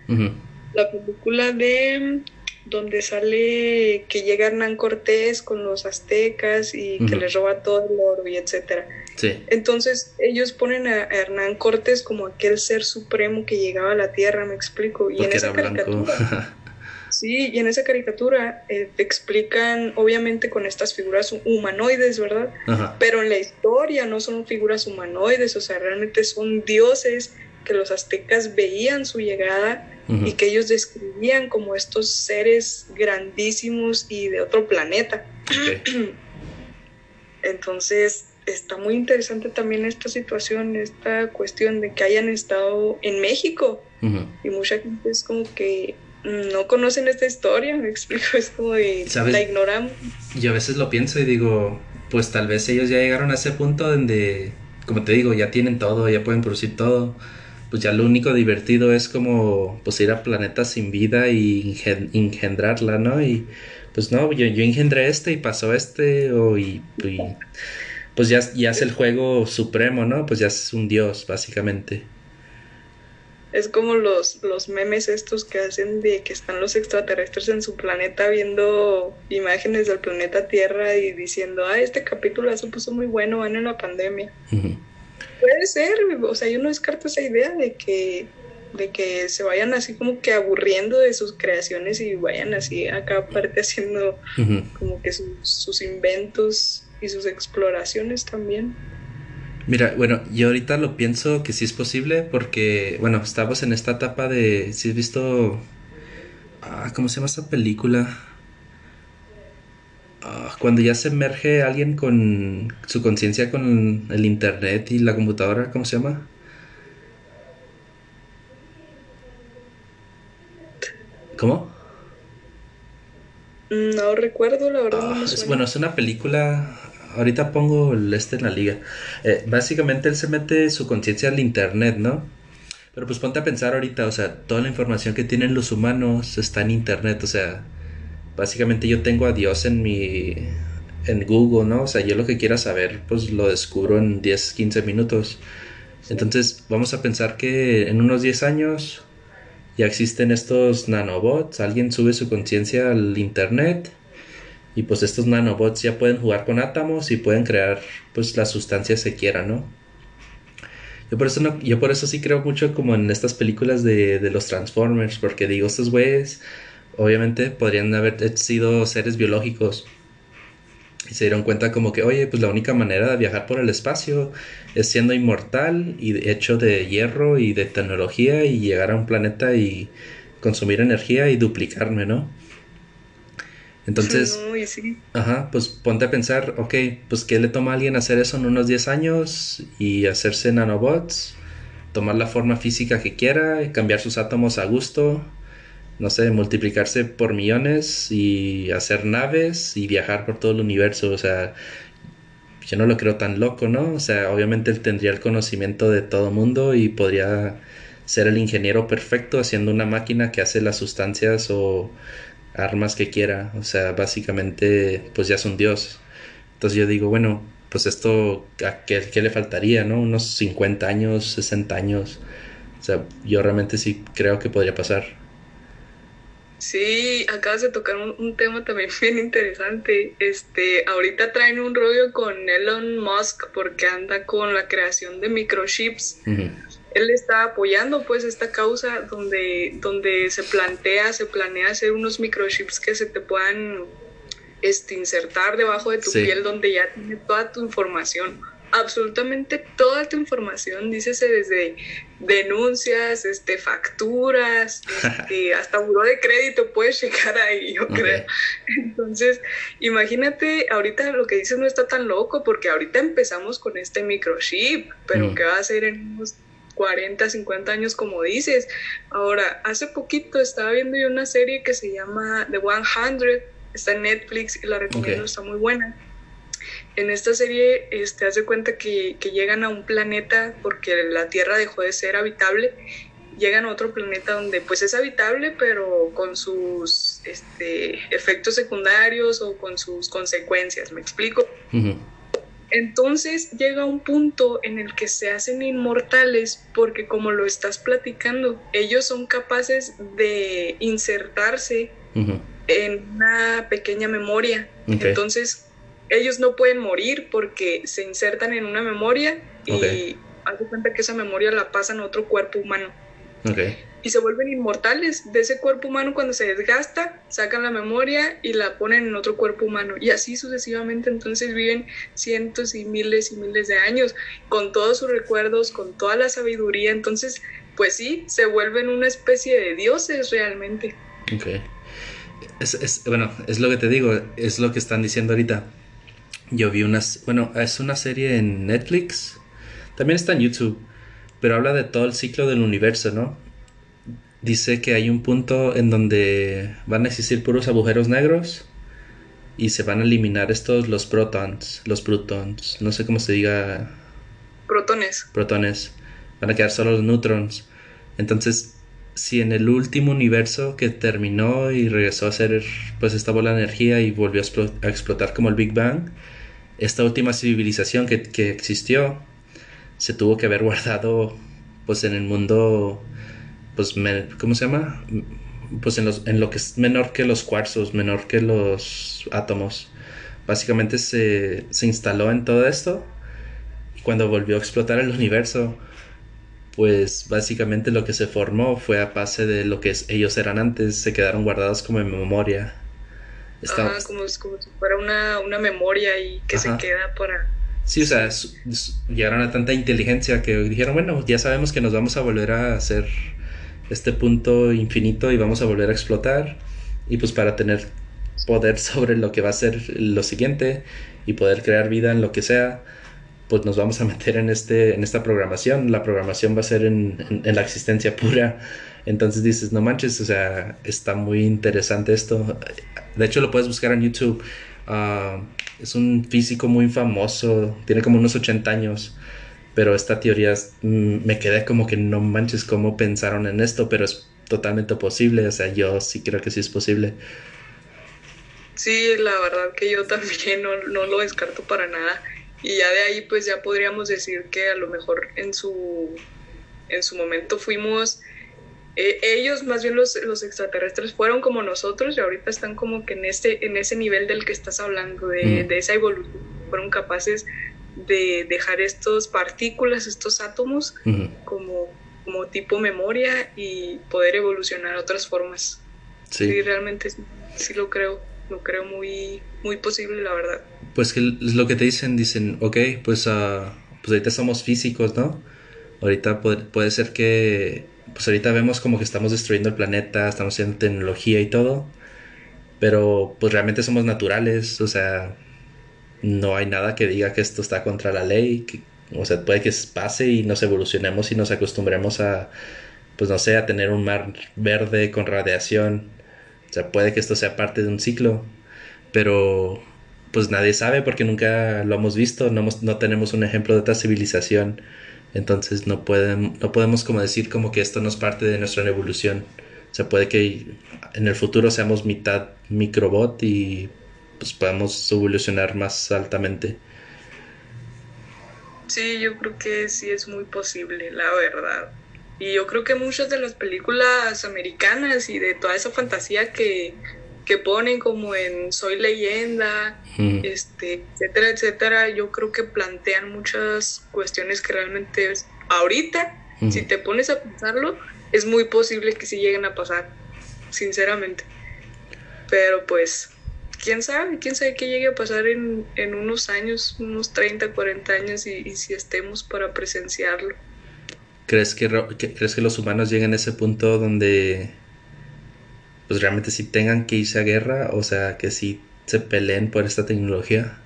La película de donde sale que llega Hernán Cortés con los aztecas y que les roba todo el oro y etcétera. Sí. Entonces ellos ponen a Hernán Cortés como aquel ser supremo que llegaba a la tierra, me explico. Y en esa caricatura, sí, y en esa caricatura eh, te explican, obviamente con estas figuras hu- humanoides, ¿verdad? Ajá. Pero en la historia no son figuras humanoides, o sea, realmente son dioses que los aztecas veían su llegada y que ellos describían como estos seres grandísimos y de otro planeta. Entonces, está muy interesante también esta situación, esta cuestión de que hayan estado en México Ujú. y mucha gente es como que no conocen esta historia, me explico, es como de ¿Sabes? la ignoramos. Yo a veces lo pienso y digo, pues tal vez ellos ya llegaron a ese punto donde, como te digo, ya tienen todo, ya pueden producir todo. Pues ya lo único divertido es como pues ir a planetas sin vida y ingen- engendrarla, ¿no? Y pues no, yo, yo engendré este y pasó este, o y, y, pues ya, ya es el juego supremo, ¿no? Pues ya es un dios, básicamente. Es como los, los memes estos que hacen de que están los extraterrestres en su planeta viendo imágenes del planeta Tierra y diciendo, ah, este capítulo se puso muy bueno, van en la pandemia. Puede ser, o sea, yo no descarto esa idea de que, de que se vayan así como que aburriendo de sus creaciones y vayan así a cada parte haciendo como que sus, sus inventos y sus exploraciones también. Mira, bueno, yo ahorita lo pienso que sí es posible porque, bueno, estamos en esta etapa de, si has visto, ah, ¿cómo se llama esa película? Ah, cuando ya se emerge alguien con su conciencia con el internet y la computadora, ¿cómo se llama? ¿Cómo? No recuerdo, la verdad no Ah, es, bueno, es una película. Ahorita pongo el este en la liga. Eh, básicamente él se mete su conciencia al internet, ¿no? Pero pues ponte a pensar ahorita, o sea, toda la información que tienen los humanos está en internet, o sea, básicamente yo tengo a Dios en mi en Google, ¿no? O sea, yo lo que quiera saber, pues lo descubro en 10, 15 minutos. Entonces, vamos a pensar que en unos 10 años ya existen estos nanobots, alguien sube su conciencia al internet y pues estos nanobots ya pueden jugar con átomos y pueden crear pues las sustancias que quieran, ¿no? Yo por eso no, yo por eso sí creo mucho como en estas películas de, de los Transformers, porque digo, estos güeyes obviamente podrían haber sido seres biológicos y se dieron cuenta como que, oye, pues la única manera de viajar por el espacio es siendo inmortal y hecho de hierro y de tecnología y llegar a un planeta y consumir energía y duplicarme, ¿no? Entonces, No, y sí. ajá, pues ponte a pensar, ok, pues ¿qué le toma a alguien hacer eso en unos 10 años y hacerse nanobots? Tomar la forma física que quiera, cambiar sus átomos a gusto, no sé, multiplicarse por millones y hacer naves y viajar por todo el universo, o sea, yo no lo creo tan loco, ¿no? O sea, obviamente él tendría el conocimiento de todo mundo y podría ser el ingeniero perfecto haciendo una máquina que hace las sustancias o armas que quiera. O sea, básicamente, pues ya es un dios. Entonces yo digo, bueno, pues esto, ¿a qué, le faltaría, no? Unos 50 años, 60 años. O sea, yo realmente sí creo que podría pasar. Sí, acabas de tocar un, un tema también bien interesante. Este, ahorita traen un rollo con Elon Musk porque anda con la creación de microchips Ujú. él está apoyando pues esta causa donde, donde se plantea, se planea hacer unos microchips que se te puedan este, insertar debajo de tu piel donde ya tiene toda tu información absolutamente toda tu información, dícese desde denuncias, este, facturas, este, hasta buró de crédito puedes checar ahí, yo creo. Entonces, imagínate, ahorita lo que dices no está tan loco, porque ahorita empezamos con este microchip, pero ¿qué va a ser en unos 40, 50 años, como dices? Ahora, hace poquito estaba viendo yo una serie que se llama The 100, está en Netflix y la recomiendo, está muy buena en esta serie este, hace cuenta que, llegan a un planeta porque la Tierra dejó de ser habitable, llegan a otro planeta donde pues es habitable pero con sus este, efectos secundarios o con sus consecuencias, ¿me explico? Entonces llega un punto en el que se hacen inmortales porque como lo estás platicando, ellos son capaces de insertarse en una pequeña memoria. Entonces ellos no pueden morir porque se insertan en una memoria y haz cuenta que esa memoria la pasan a otro cuerpo humano. Y se vuelven inmortales de ese cuerpo humano cuando se desgasta, sacan la memoria y la ponen en otro cuerpo humano. Y así sucesivamente entonces viven cientos y miles y miles de años con todos sus recuerdos, con toda la sabiduría. Entonces, pues sí, se vuelven una especie de dioses realmente. Ok. es, bueno, es lo que te digo, es lo que están diciendo ahorita yo vi unas, bueno, es una serie en Netflix, también está en YouTube, pero habla de todo el ciclo del universo, ¿no? Dice que hay un punto en donde van a existir puros agujeros negros y se van a eliminar estos los protons, los protons, no sé cómo se diga. Protones. Protones. Van a quedar solo los neutrons. Entonces, si en el último universo que terminó y regresó a ser pues esta bola de energía y volvió a, explotar como el Big Bang, esta última civilización que, existió se tuvo que haber guardado pues en el mundo pues ¿cómo se llama? pues en, los, en lo que es menor que los cuarzos, menor que los átomos. Básicamente se, se instaló en todo esto y cuando volvió a explotar el universo pues básicamente lo que se formó fue a base de lo que ellos eran antes, se quedaron guardados como en memoria como, si fuera una, memoria y que se queda para... Sí, o sea, llegaron a tanta inteligencia que dijeron, bueno, ya sabemos que nos vamos a volver a hacer este punto infinito y vamos a volver a explotar. Y pues para tener poder sobre lo que va a ser lo siguiente y poder crear vida en lo que sea, pues nos vamos a meter en, este, en esta programación. La programación va a ser en, la existencia pura entonces dices, no manches, o sea, está muy interesante esto. De hecho, lo puedes buscar en YouTube. Ah, es un físico muy famoso, tiene como unos 80 años. Pero esta teoría mm, me quedé como que no manches cómo pensaron en esto, pero es totalmente posible. O sea, yo sí creo que sí es posible. Sí, la verdad que yo también no, no lo descarto para nada. Y ya de ahí pues ya podríamos decir que a lo mejor en su, en su momento fuimos eh, ellos, más bien los, los, extraterrestres, fueron como nosotros y ahorita están como que en, este, en ese nivel del que estás hablando, de, de esa evolución, fueron capaces de dejar estos partículas, estos átomos, como, como tipo memoria y poder evolucionar a otras formas. Sí, realmente sí, lo creo, lo creo muy, muy posible, la verdad. Pues que es lo que te dicen, dicen, ok, pues, uh, pues ahorita somos físicos, ¿no? Ahorita puede, puede ser que pues ahorita vemos como que estamos destruyendo el planeta, estamos haciendo tecnología y todo, pero pues realmente somos naturales, o sea, no hay nada que diga que esto está contra la ley, o sea, puede que pase y nos evolucionemos y nos acostumbremos a, pues no sé, a tener un mar verde con radiación, o sea, puede que esto sea parte de un ciclo, pero pues nadie sabe porque nunca lo hemos visto, no, no tenemos un ejemplo de otra civilización entonces no, pueden, no podemos como decir como que esto no es parte de nuestra evolución. O sea, puede que en el futuro seamos mitad microbot y pues podamos evolucionar más altamente. Sí, yo creo que sí es muy posible, la verdad. Y yo creo que muchas de las películas americanas y de toda esa fantasía que, que ponen como en Soy leyenda, este, etcétera, etcétera, yo creo que plantean muchas cuestiones que realmente ahorita Si te pones a pensarlo, es muy posible que sí lleguen a pasar, sinceramente. Pero pues, quién sabe, quién sabe qué llegue a pasar en, unos años, unos 30, 40 años y, si estemos para presenciarlo. ¿Crees que, ¿Crees que los humanos lleguen a ese punto donde pues realmente sí tengan que irse a guerra? O sea, que sí se peleen por esta tecnología.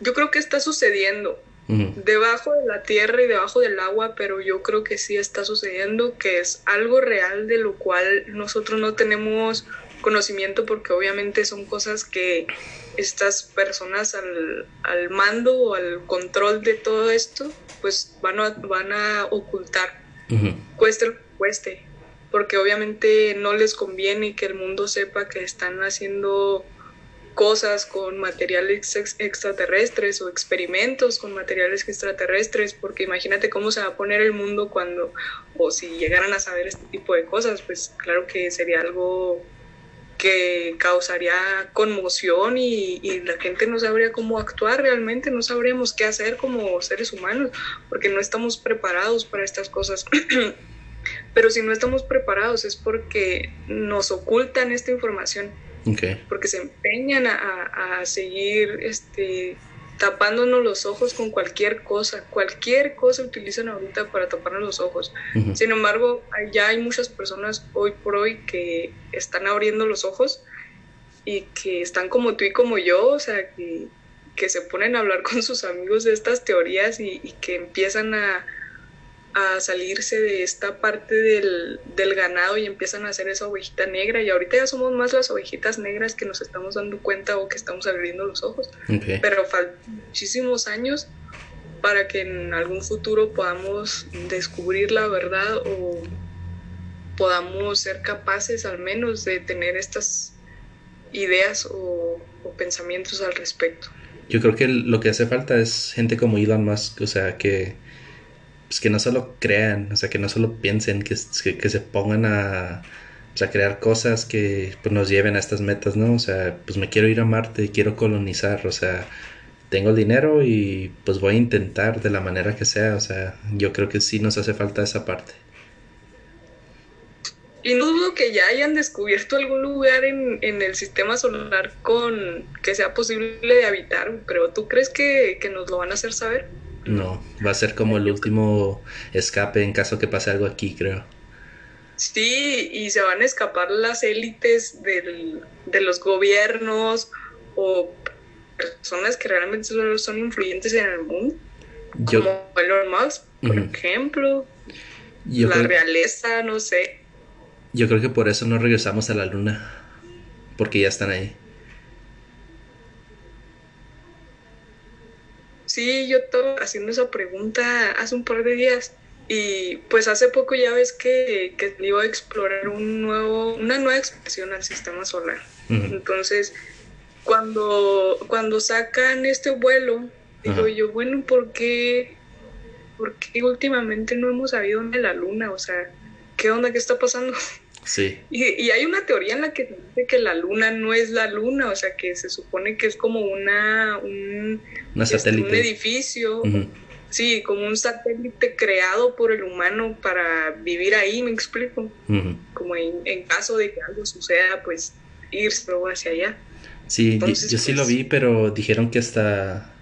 Yo creo que está sucediendo debajo de la tierra y debajo del agua, pero yo creo que sí está sucediendo, que es algo real de lo cual nosotros no tenemos conocimiento porque obviamente son cosas que estas personas al, al mando o al control de todo esto pues van a, van a ocultar, cueste lo que cueste, porque obviamente no les conviene que el mundo sepa que están haciendo cosas con materiales extraterrestres o experimentos con materiales extraterrestres, porque imagínate cómo se va a poner el mundo cuando, o si llegaran a saber este tipo de cosas, pues claro que sería algo que causaría conmoción y, la gente no sabría cómo actuar realmente, no sabríamos qué hacer como seres humanos, porque no estamos preparados para estas cosas. Pero si no estamos preparados es porque nos ocultan esta información porque se empeñan a, seguir este, tapándonos los ojos con cualquier cosa. Cualquier cosa utilizan ahorita para taparnos los ojos. Sin embargo, ya hay muchas personas hoy por hoy que están abriendo los ojos y que están como tú y como yo, o sea, que, se ponen a hablar con sus amigos de estas teorías y que empiezan a, a salirse de esta parte del, ganado y empiezan a hacer esa ovejita negra y ahorita ya somos más las ovejitas negras que nos estamos dando cuenta o que estamos abriendo los ojos. Pero faltan muchísimos años para que en algún futuro podamos descubrir la verdad o podamos ser capaces al menos de tener estas ideas o, o pensamientos al respecto. Yo creo que lo que hace falta es gente como Elon Musk, o sea, que pues que no solo crean, o sea, que no solo piensen, que, que, se pongan a, pues, a, crear cosas que pues, nos lleven a estas metas, ¿no? O sea, pues me quiero ir a Marte, quiero colonizar, o sea, tengo el dinero y pues voy a intentar de la manera que sea, o sea, yo creo que sí nos hace falta esa parte. Y no dudo que ya hayan descubierto algún lugar en, en, el sistema solar con que sea posible de habitar, pero ¿tú crees que, que nos lo van a hacer saber? No, va a ser como el último escape en caso que pase algo aquí, creo. Sí, y se van a escapar las élites de los gobiernos o personas que realmente son influyentes en el mundo. como Elon Musk, por ejemplo. la realeza, no sé. Yo creo que por eso no regresamos a la luna. Porque ya están ahí. Sí, yo estaba haciendo esa pregunta hace un par de días y pues hace poco ya ves que, que iba a explorar un nuevo, una nueva expresión al sistema solar. Entonces, cuando, cuando sacan este vuelo, digo yo, bueno, ¿por qué, ¿por qué últimamente no hemos sabido de la luna? O sea, ¿qué onda? ¿Qué está pasando? Sí. Y, hay una teoría en la que dice que la luna no es la luna, o sea, que se supone que es como una, un, este, un edificio, sí, como un satélite creado por el humano para vivir ahí, me explico. Como en, caso de que algo suceda, pues irse hacia allá. Sí, yo, sí lo pues vi, pero dijeron que hasta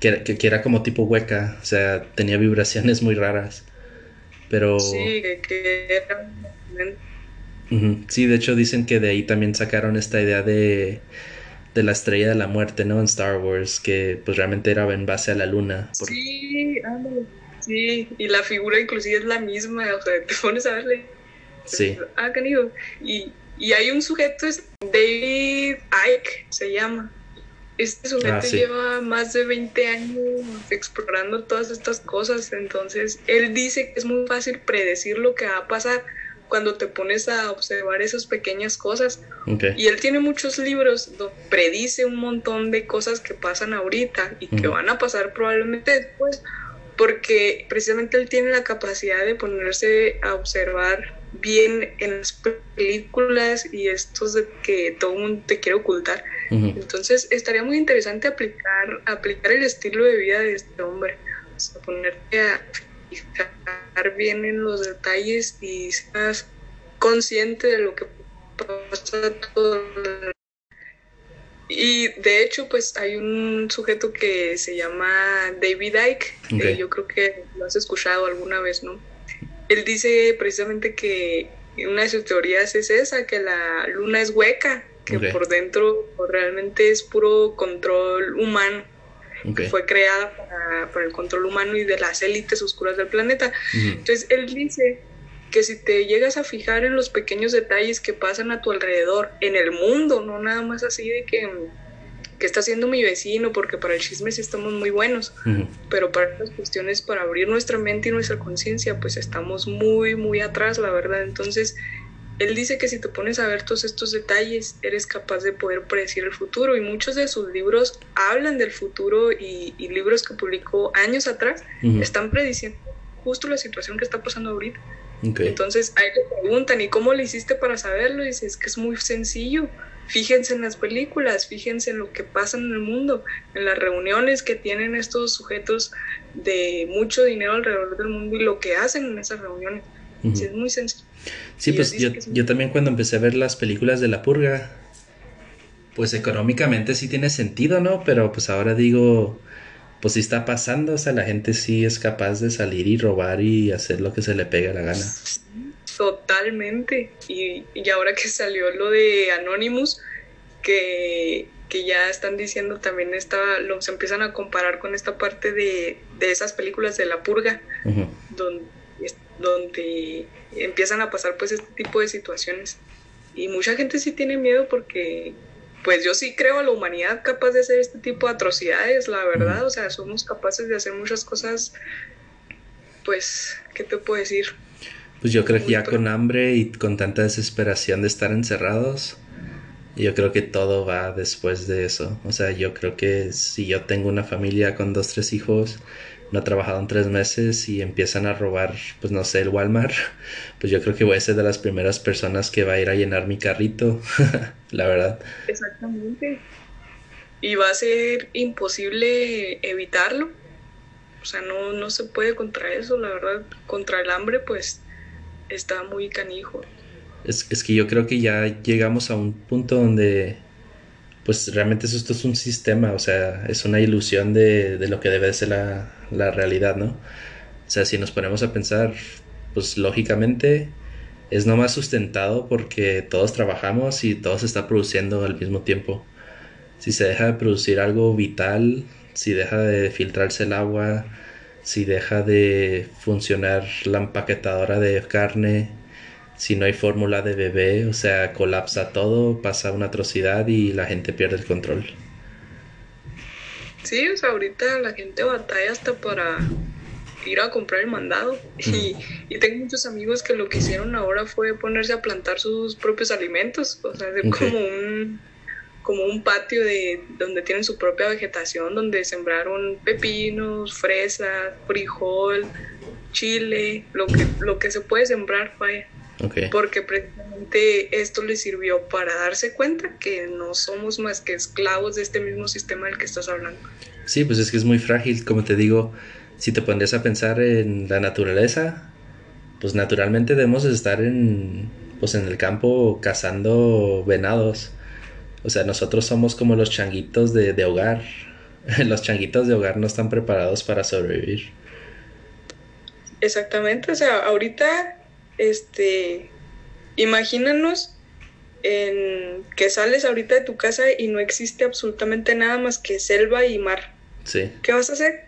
que, que, era como tipo hueca, o sea, tenía vibraciones muy raras. Pero... Sí, que, era Sí, de hecho dicen que de ahí también sacaron esta idea de, de la estrella de la muerte, ¿no? En Star Wars, que pues realmente era en base a la luna. Sí, sí, y la figura inclusive es la misma, o sea, te pones a verle. Sí. Ah, canido. Y, y hay un sujeto, es David Icke, se llama. Este sujeto ah, lleva más de 20 años explorando todas estas cosas, entonces él dice que es muy fácil predecir lo que va a pasar cuando te pones a observar esas pequeñas cosas. Y él tiene muchos libros donde predice un montón de cosas que pasan ahorita y que van a pasar probablemente después, porque precisamente él tiene la capacidad de ponerse a observar bien en las películas y estos de que todo el mundo te quiere ocultar. Entonces estaría muy interesante aplicar, aplicar el estilo de vida de este hombre, o sea, ponerte a fijar bien en los detalles y seas consciente de lo que pasa todo y de hecho, pues hay un sujeto que se llama David Icke, yo creo que lo has escuchado alguna vez, ¿no? Él dice precisamente que una de sus teorías es esa, que la luna es hueca, que por dentro realmente es puro control humano, fue creada para, el control humano y de las élites oscuras del planeta. Entonces, él dice que si te llegas a fijar en los pequeños detalles que pasan a tu alrededor, en el mundo, no nada más así de que, que está haciendo mi vecino, porque para el chisme sí estamos muy buenos, pero para las cuestiones, para abrir nuestra mente y nuestra conciencia, pues estamos muy, muy atrás, la verdad. Entonces, él dice que si te pones a ver todos estos detalles, eres capaz de poder predecir el futuro y muchos de sus libros hablan del futuro y, libros que publicó años atrás están prediciendo justo la situación que está pasando ahorita. Entonces ahí le preguntan, ¿y cómo le hiciste para saberlo? Y dices, es que es muy sencillo. Fíjense en las películas, fíjense en lo que pasa en el mundo, en las reuniones que tienen estos sujetos de mucho dinero alrededor del mundo y lo que hacen en esas reuniones. es muy sencillo. Sí, pues yo, yo también cuando empecé a ver las películas de La Purga, pues económicamente sí tiene sentido, ¿no? Pero pues ahora digo, pues sí está pasando, o sea, la gente sí es capaz de salir y robar y hacer lo que se le pega la gana. Totalmente. Y, y ahora que salió lo de Anonymous, que, ya están diciendo también esta, lo, se empiezan a comparar con esta parte de, esas películas de la purga, donde, donde empiezan a pasar pues este tipo de situaciones. Y mucha gente sí tiene miedo porque pues yo sí creo a la humanidad capaz de hacer este tipo de atrocidades, la verdad, o sea, somos capaces de hacer muchas cosas, pues, ¿qué te puedo decir? Pues yo creo que ya con hambre y con tanta desesperación de estar encerrados, yo creo que todo va después de eso. O sea, yo creo que si yo tengo una familia con dos, tres hijos, no ha trabajado en tres meses y empiezan a robar, pues no sé, el Walmart, pues yo creo que voy a ser de las primeras personas que va a ir a llenar mi carrito, la verdad. Exactamente. Y va a ser imposible evitarlo. O sea, no, no se puede contra eso, la verdad. Contra el hambre, pues está muy canijo. Es, es que yo creo que ya llegamos a un punto donde pues realmente esto es un sistema, o sea, es una ilusión de, de lo que debe ser la, la realidad, ¿no? O sea, si nos ponemos a pensar, pues lógicamente es no más sustentado porque todos trabajamos y todo se está produciendo al mismo tiempo. Si se deja de producir algo vital, si deja de filtrarse el agua, si deja de funcionar la empaquetadora de carne, si no hay fórmula de bebé, o sea, colapsa todo, pasa una atrocidad y la gente pierde el control. Sí, o sea, ahorita la gente batalla hasta para ir a comprar el mandado. Y, y, tengo muchos amigos que lo que hicieron ahora fue ponerse a plantar sus propios alimentos. O sea, hacer como un como un patio de donde tienen su propia vegetación, donde sembraron pepinos, fresas, frijol, chile, lo que, lo que se puede sembrar, vaya. Porque precisamente esto les sirvió para darse cuenta que no somos más que esclavos de este mismo sistema del que estás hablando. Sí, pues es que es muy frágil, como te digo, si te pones a pensar en la naturaleza, pues naturalmente debemos estar en, pues en el campo cazando venados. O sea, nosotros somos como los changuitos de, de hogar. los changuitos de hogar no están preparados para sobrevivir. Exactamente, o sea, ahorita este, imagínanos en que sales ahorita de tu casa y no existe absolutamente nada más que selva y mar. Sí. ¿Qué vas a hacer?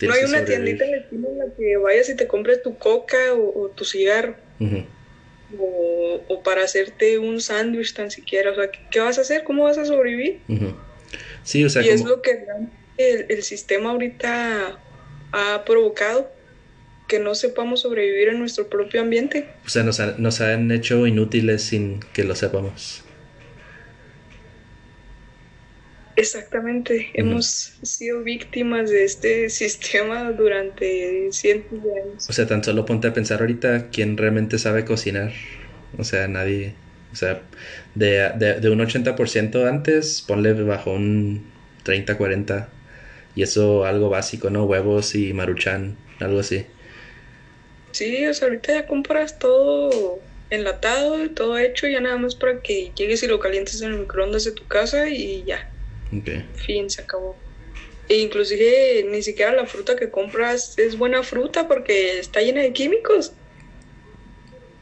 no hay una tiendita en la que vayas y te compres tu coca o, tu cigarro. o, para hacerte un sándwich tan siquiera. O sea, ¿qué, vas a hacer? ¿Cómo vas a sobrevivir? Sí, o sea, y es lo que el, el sistema ahorita ha provocado que no sepamos sobrevivir en nuestro propio ambiente. O sea, nos, nos han hecho inútiles sin que lo sepamos. Exactamente, hemos sido víctimas de este sistema durante cientos de años. O sea, tan solo ponte a pensar ahorita quién realmente sabe cocinar. O sea, nadie. O sea, de, de, de un 80% antes, ponle bajo un 30-40. Y eso algo básico, ¿no? Huevos y maruchan, algo así. Sí, o sea, ahorita ya compras todo enlatado, todo hecho, ya nada más para que llegues y lo calientes en el microondas de tu casa y ya. Ok. Fin, se acabó. E inclusive ni siquiera la fruta que compras es buena fruta porque está llena de químicos.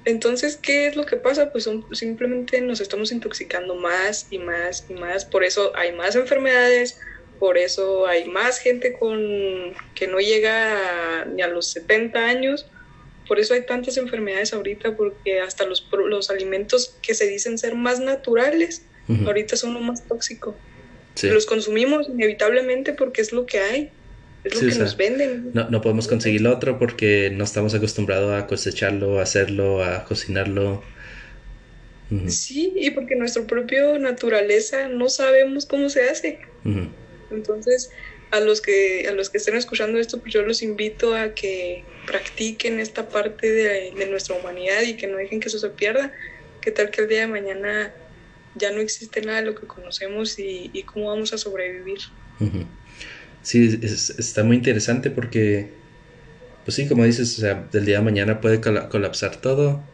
Entonces, ¿qué es lo que pasa? Pues son- simplemente nos estamos intoxicando más y más y más. Por eso hay más enfermedades, por eso hay más gente con que no llega a- ni a los 70 años. Por eso hay tantas enfermedades ahorita, porque hasta los, los alimentos que se dicen ser más naturales, Ujú. ahorita son lo más tóxico. Sí. Los consumimos inevitablemente porque es lo que hay, es lo Sí, o que sea, nos venden. No, no podemos conseguir lo otro porque no estamos acostumbrados a cosecharlo, a hacerlo, a cocinarlo. Sí, y porque nuestra propia naturaleza no sabemos cómo se hace. Entonces, a los que a los que estén escuchando esto, pues yo los invito a que practiquen esta parte de, de nuestra humanidad y que no dejen que eso se pierda. ¿Qué tal que el día de mañana ya no existe nada de lo que conocemos y, y cómo vamos a sobrevivir? Sí, es- está muy interesante porque, pues sí, como dices, o sea, del día de mañana puede cola- colapsar todo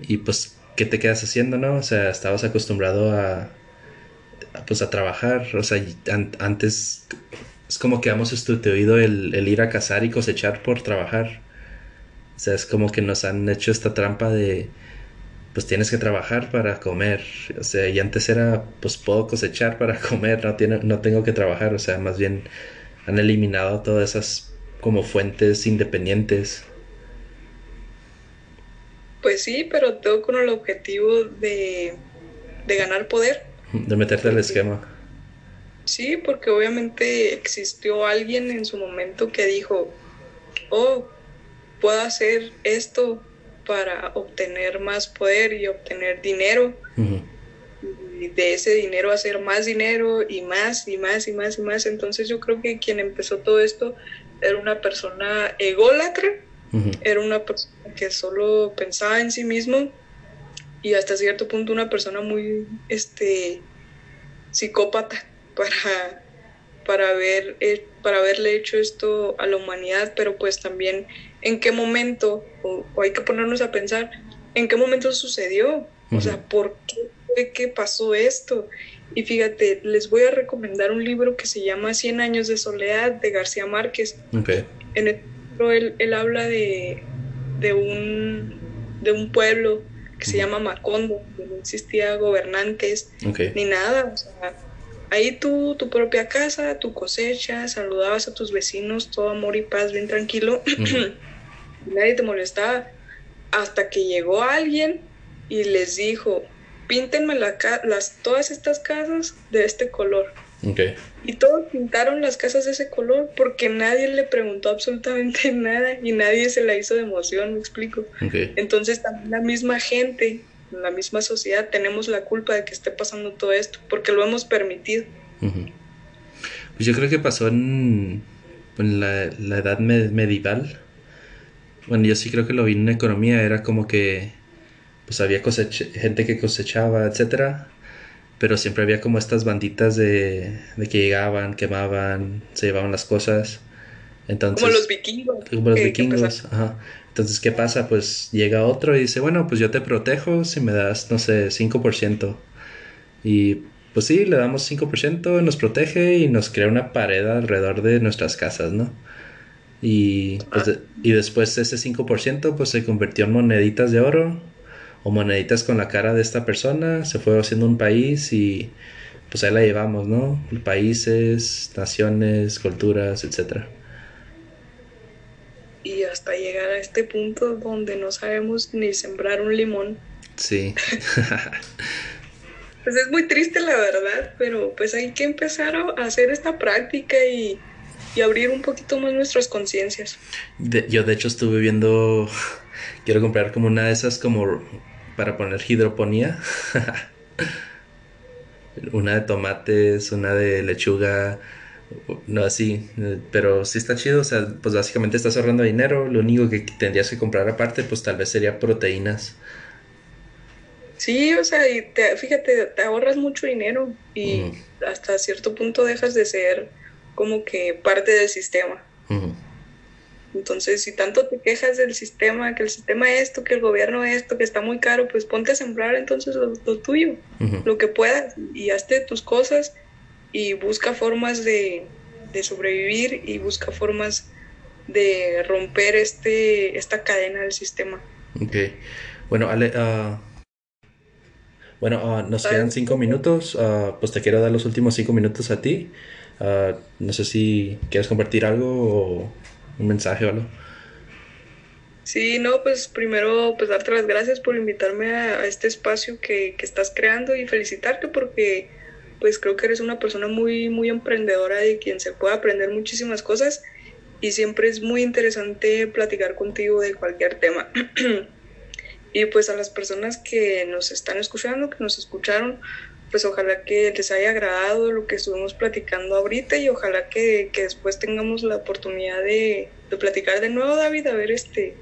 y pues, ¿qué te quedas haciendo, no? O sea, estabas acostumbrado a, pues, a trabajar, o sea, antes es como que hemos sustituido el, el ir a cazar y cosechar por trabajar. O sea, es como que nos han hecho esta trampa de, pues tienes que trabajar para comer. O sea, y antes era, pues puedo cosechar para comer, no, tiene, no tengo que trabajar. O sea, más bien han eliminado todas esas como fuentes independientes. Pues sí, pero todo con el objetivo de, de ganar poder. De meterte al esquema. Sí, porque obviamente existió alguien en su momento que dijo, oh, puedo hacer esto para obtener más poder y obtener dinero. Y de ese dinero hacer más dinero y más y más y más y más. Entonces yo creo que quien empezó todo esto era una persona ególatra, era una persona que solo pensaba en sí mismo y hasta cierto punto una persona muy este psicópata para para ver eh, para haberle hecho esto a la humanidad pero pues también en qué momento o, o hay que ponernos a pensar en qué momento sucedió o sea por qué fue que pasó esto y fíjate les voy a recomendar un libro que se llama Cien años de soledad de García Márquez. Ok, en el libro él, él habla de, de, un, de un pueblo que se llama Macondo, donde no existía gobernantes ni nada. O sea, ahí tú, tu propia casa, tu cosecha, saludabas a tus vecinos, todo amor y paz, bien tranquilo. Nadie te molestaba. Hasta que llegó alguien y les dijo, píntenme la ca- las, todas estas casas de este color. Y todos pintaron las casas de ese color porque nadie le preguntó absolutamente nada y nadie se la hizo de emoción, me explico. Entonces también la misma gente, la misma sociedad tenemos la culpa de que esté pasando todo esto porque lo hemos permitido. Pues yo creo que pasó en, en la, la edad me- medieval. Bueno, yo sí creo que lo vi en economía, era como que pues había gente que cosechaba, etcétera, pero siempre había como estas banditas de, de que llegaban, quemaban, se llevaban las cosas. Entonces, Como los vikingos. como los vikingos, ajá. Entonces, ¿qué pasa? Pues llega otro y dice, bueno, pues yo te protejo si me das, no sé, 5%. Y pues sí, le damos 5%, nos protege y nos crea una pared alrededor de nuestras casas, ¿no? Y, pues, de- y después ese 5% pues se convirtió en moneditas de oro o moneditas con la cara de esta persona, se fue haciendo un país y pues ahí la llevamos, ¿no? Países, naciones, culturas, etcétera. Y hasta llegar a este punto donde no sabemos ni sembrar un limón. Sí. Pues es muy triste la verdad, pero pues hay que empezar a hacer esta práctica y, y abrir un poquito más nuestras conciencias. Yo de hecho estuve viendo, quiero comprar como una de esas como para poner hidroponía. una de tomates, una de lechuga, no así, pero sí está chido, o sea, pues básicamente estás ahorrando dinero, lo único que tendrías que comprar aparte pues tal vez sería proteínas. Sí, o sea, y te, fíjate, te ahorras mucho dinero y hasta cierto punto dejas de ser como que parte del sistema. Ujú. Entonces, si tanto te quejas del sistema, que el sistema esto, que el gobierno esto, que está muy caro, pues ponte a sembrar entonces lo, tuyo, lo que puedas, y hazte tus cosas y busca formas de, de sobrevivir y busca formas de romper este, esta cadena del sistema. Ok. Bueno, Ale, ah, bueno, ah, nos quedan cinco minutos. Uh, pues te quiero dar los últimos cinco minutos a ti. no sé si quieres compartir algo o un mensaje o algo. Sí, no, pues primero pues darte las gracias por invitarme a, este espacio que, que, estás creando y felicitarte porque pues creo que eres una persona muy, muy emprendedora de quien se puede aprender muchísimas cosas y siempre es muy interesante platicar contigo de cualquier tema. y pues a las personas que nos están escuchando, que nos escucharon, pues ojalá que les haya agradado lo que estuvimos platicando ahorita y ojalá que, que después tengamos la oportunidad de, de, platicar de nuevo, David, a ver este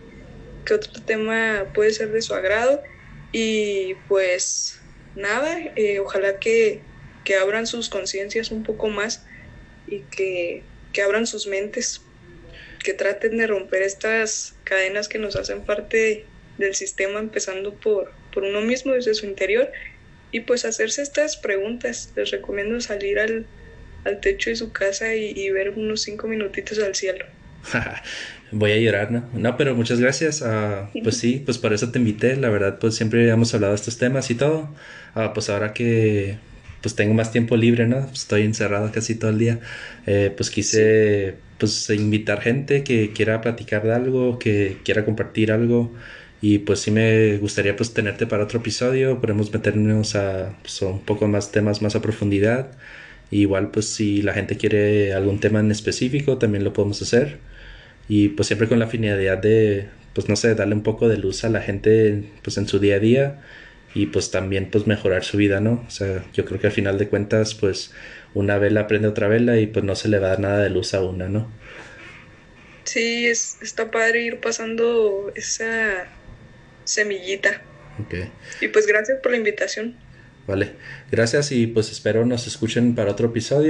qué otro tema puede ser de su agrado. Y pues nada, eh, ojalá que, que abran sus conciencias un poco más y que, que abran sus mentes que traten de romper estas cadenas que nos hacen parte del sistema, empezando por, por uno mismo desde su interior, y pues hacerse estas preguntas. Les recomiendo salir al, al techo de su casa y, ver unos cinco minutitos al cielo. Voy a llorar, ¿no? No, pero muchas gracias. Uh, pues sí, pues por eso te invité. La verdad, pues siempre hemos hablado de estos temas y todo. Uh, pues ahora que pues tengo más tiempo libre, ¿no? Estoy encerrado casi todo el día. Eh, pues quise pues invitar gente que quiera platicar de algo, que quiera compartir algo y pues sí me gustaría pues tenerte para otro episodio, podemos meternos a pues, un poco más temas más a profundidad. igual pues si la gente quiere algún tema en específico también lo podemos hacer y pues siempre con la finalidad de pues no sé, darle un poco de luz a la gente pues en su día a día y pues también pues mejorar su vida, ¿no? O sea, yo creo que al final de cuentas pues una vela prende otra vela y pues no se le va a dar nada de luz a una, ¿no? Sí, es, está padre ir pasando esa semillita. Okay. Y pues gracias por la invitación. Vale, gracias y pues espero nos escuchen para otro episodio.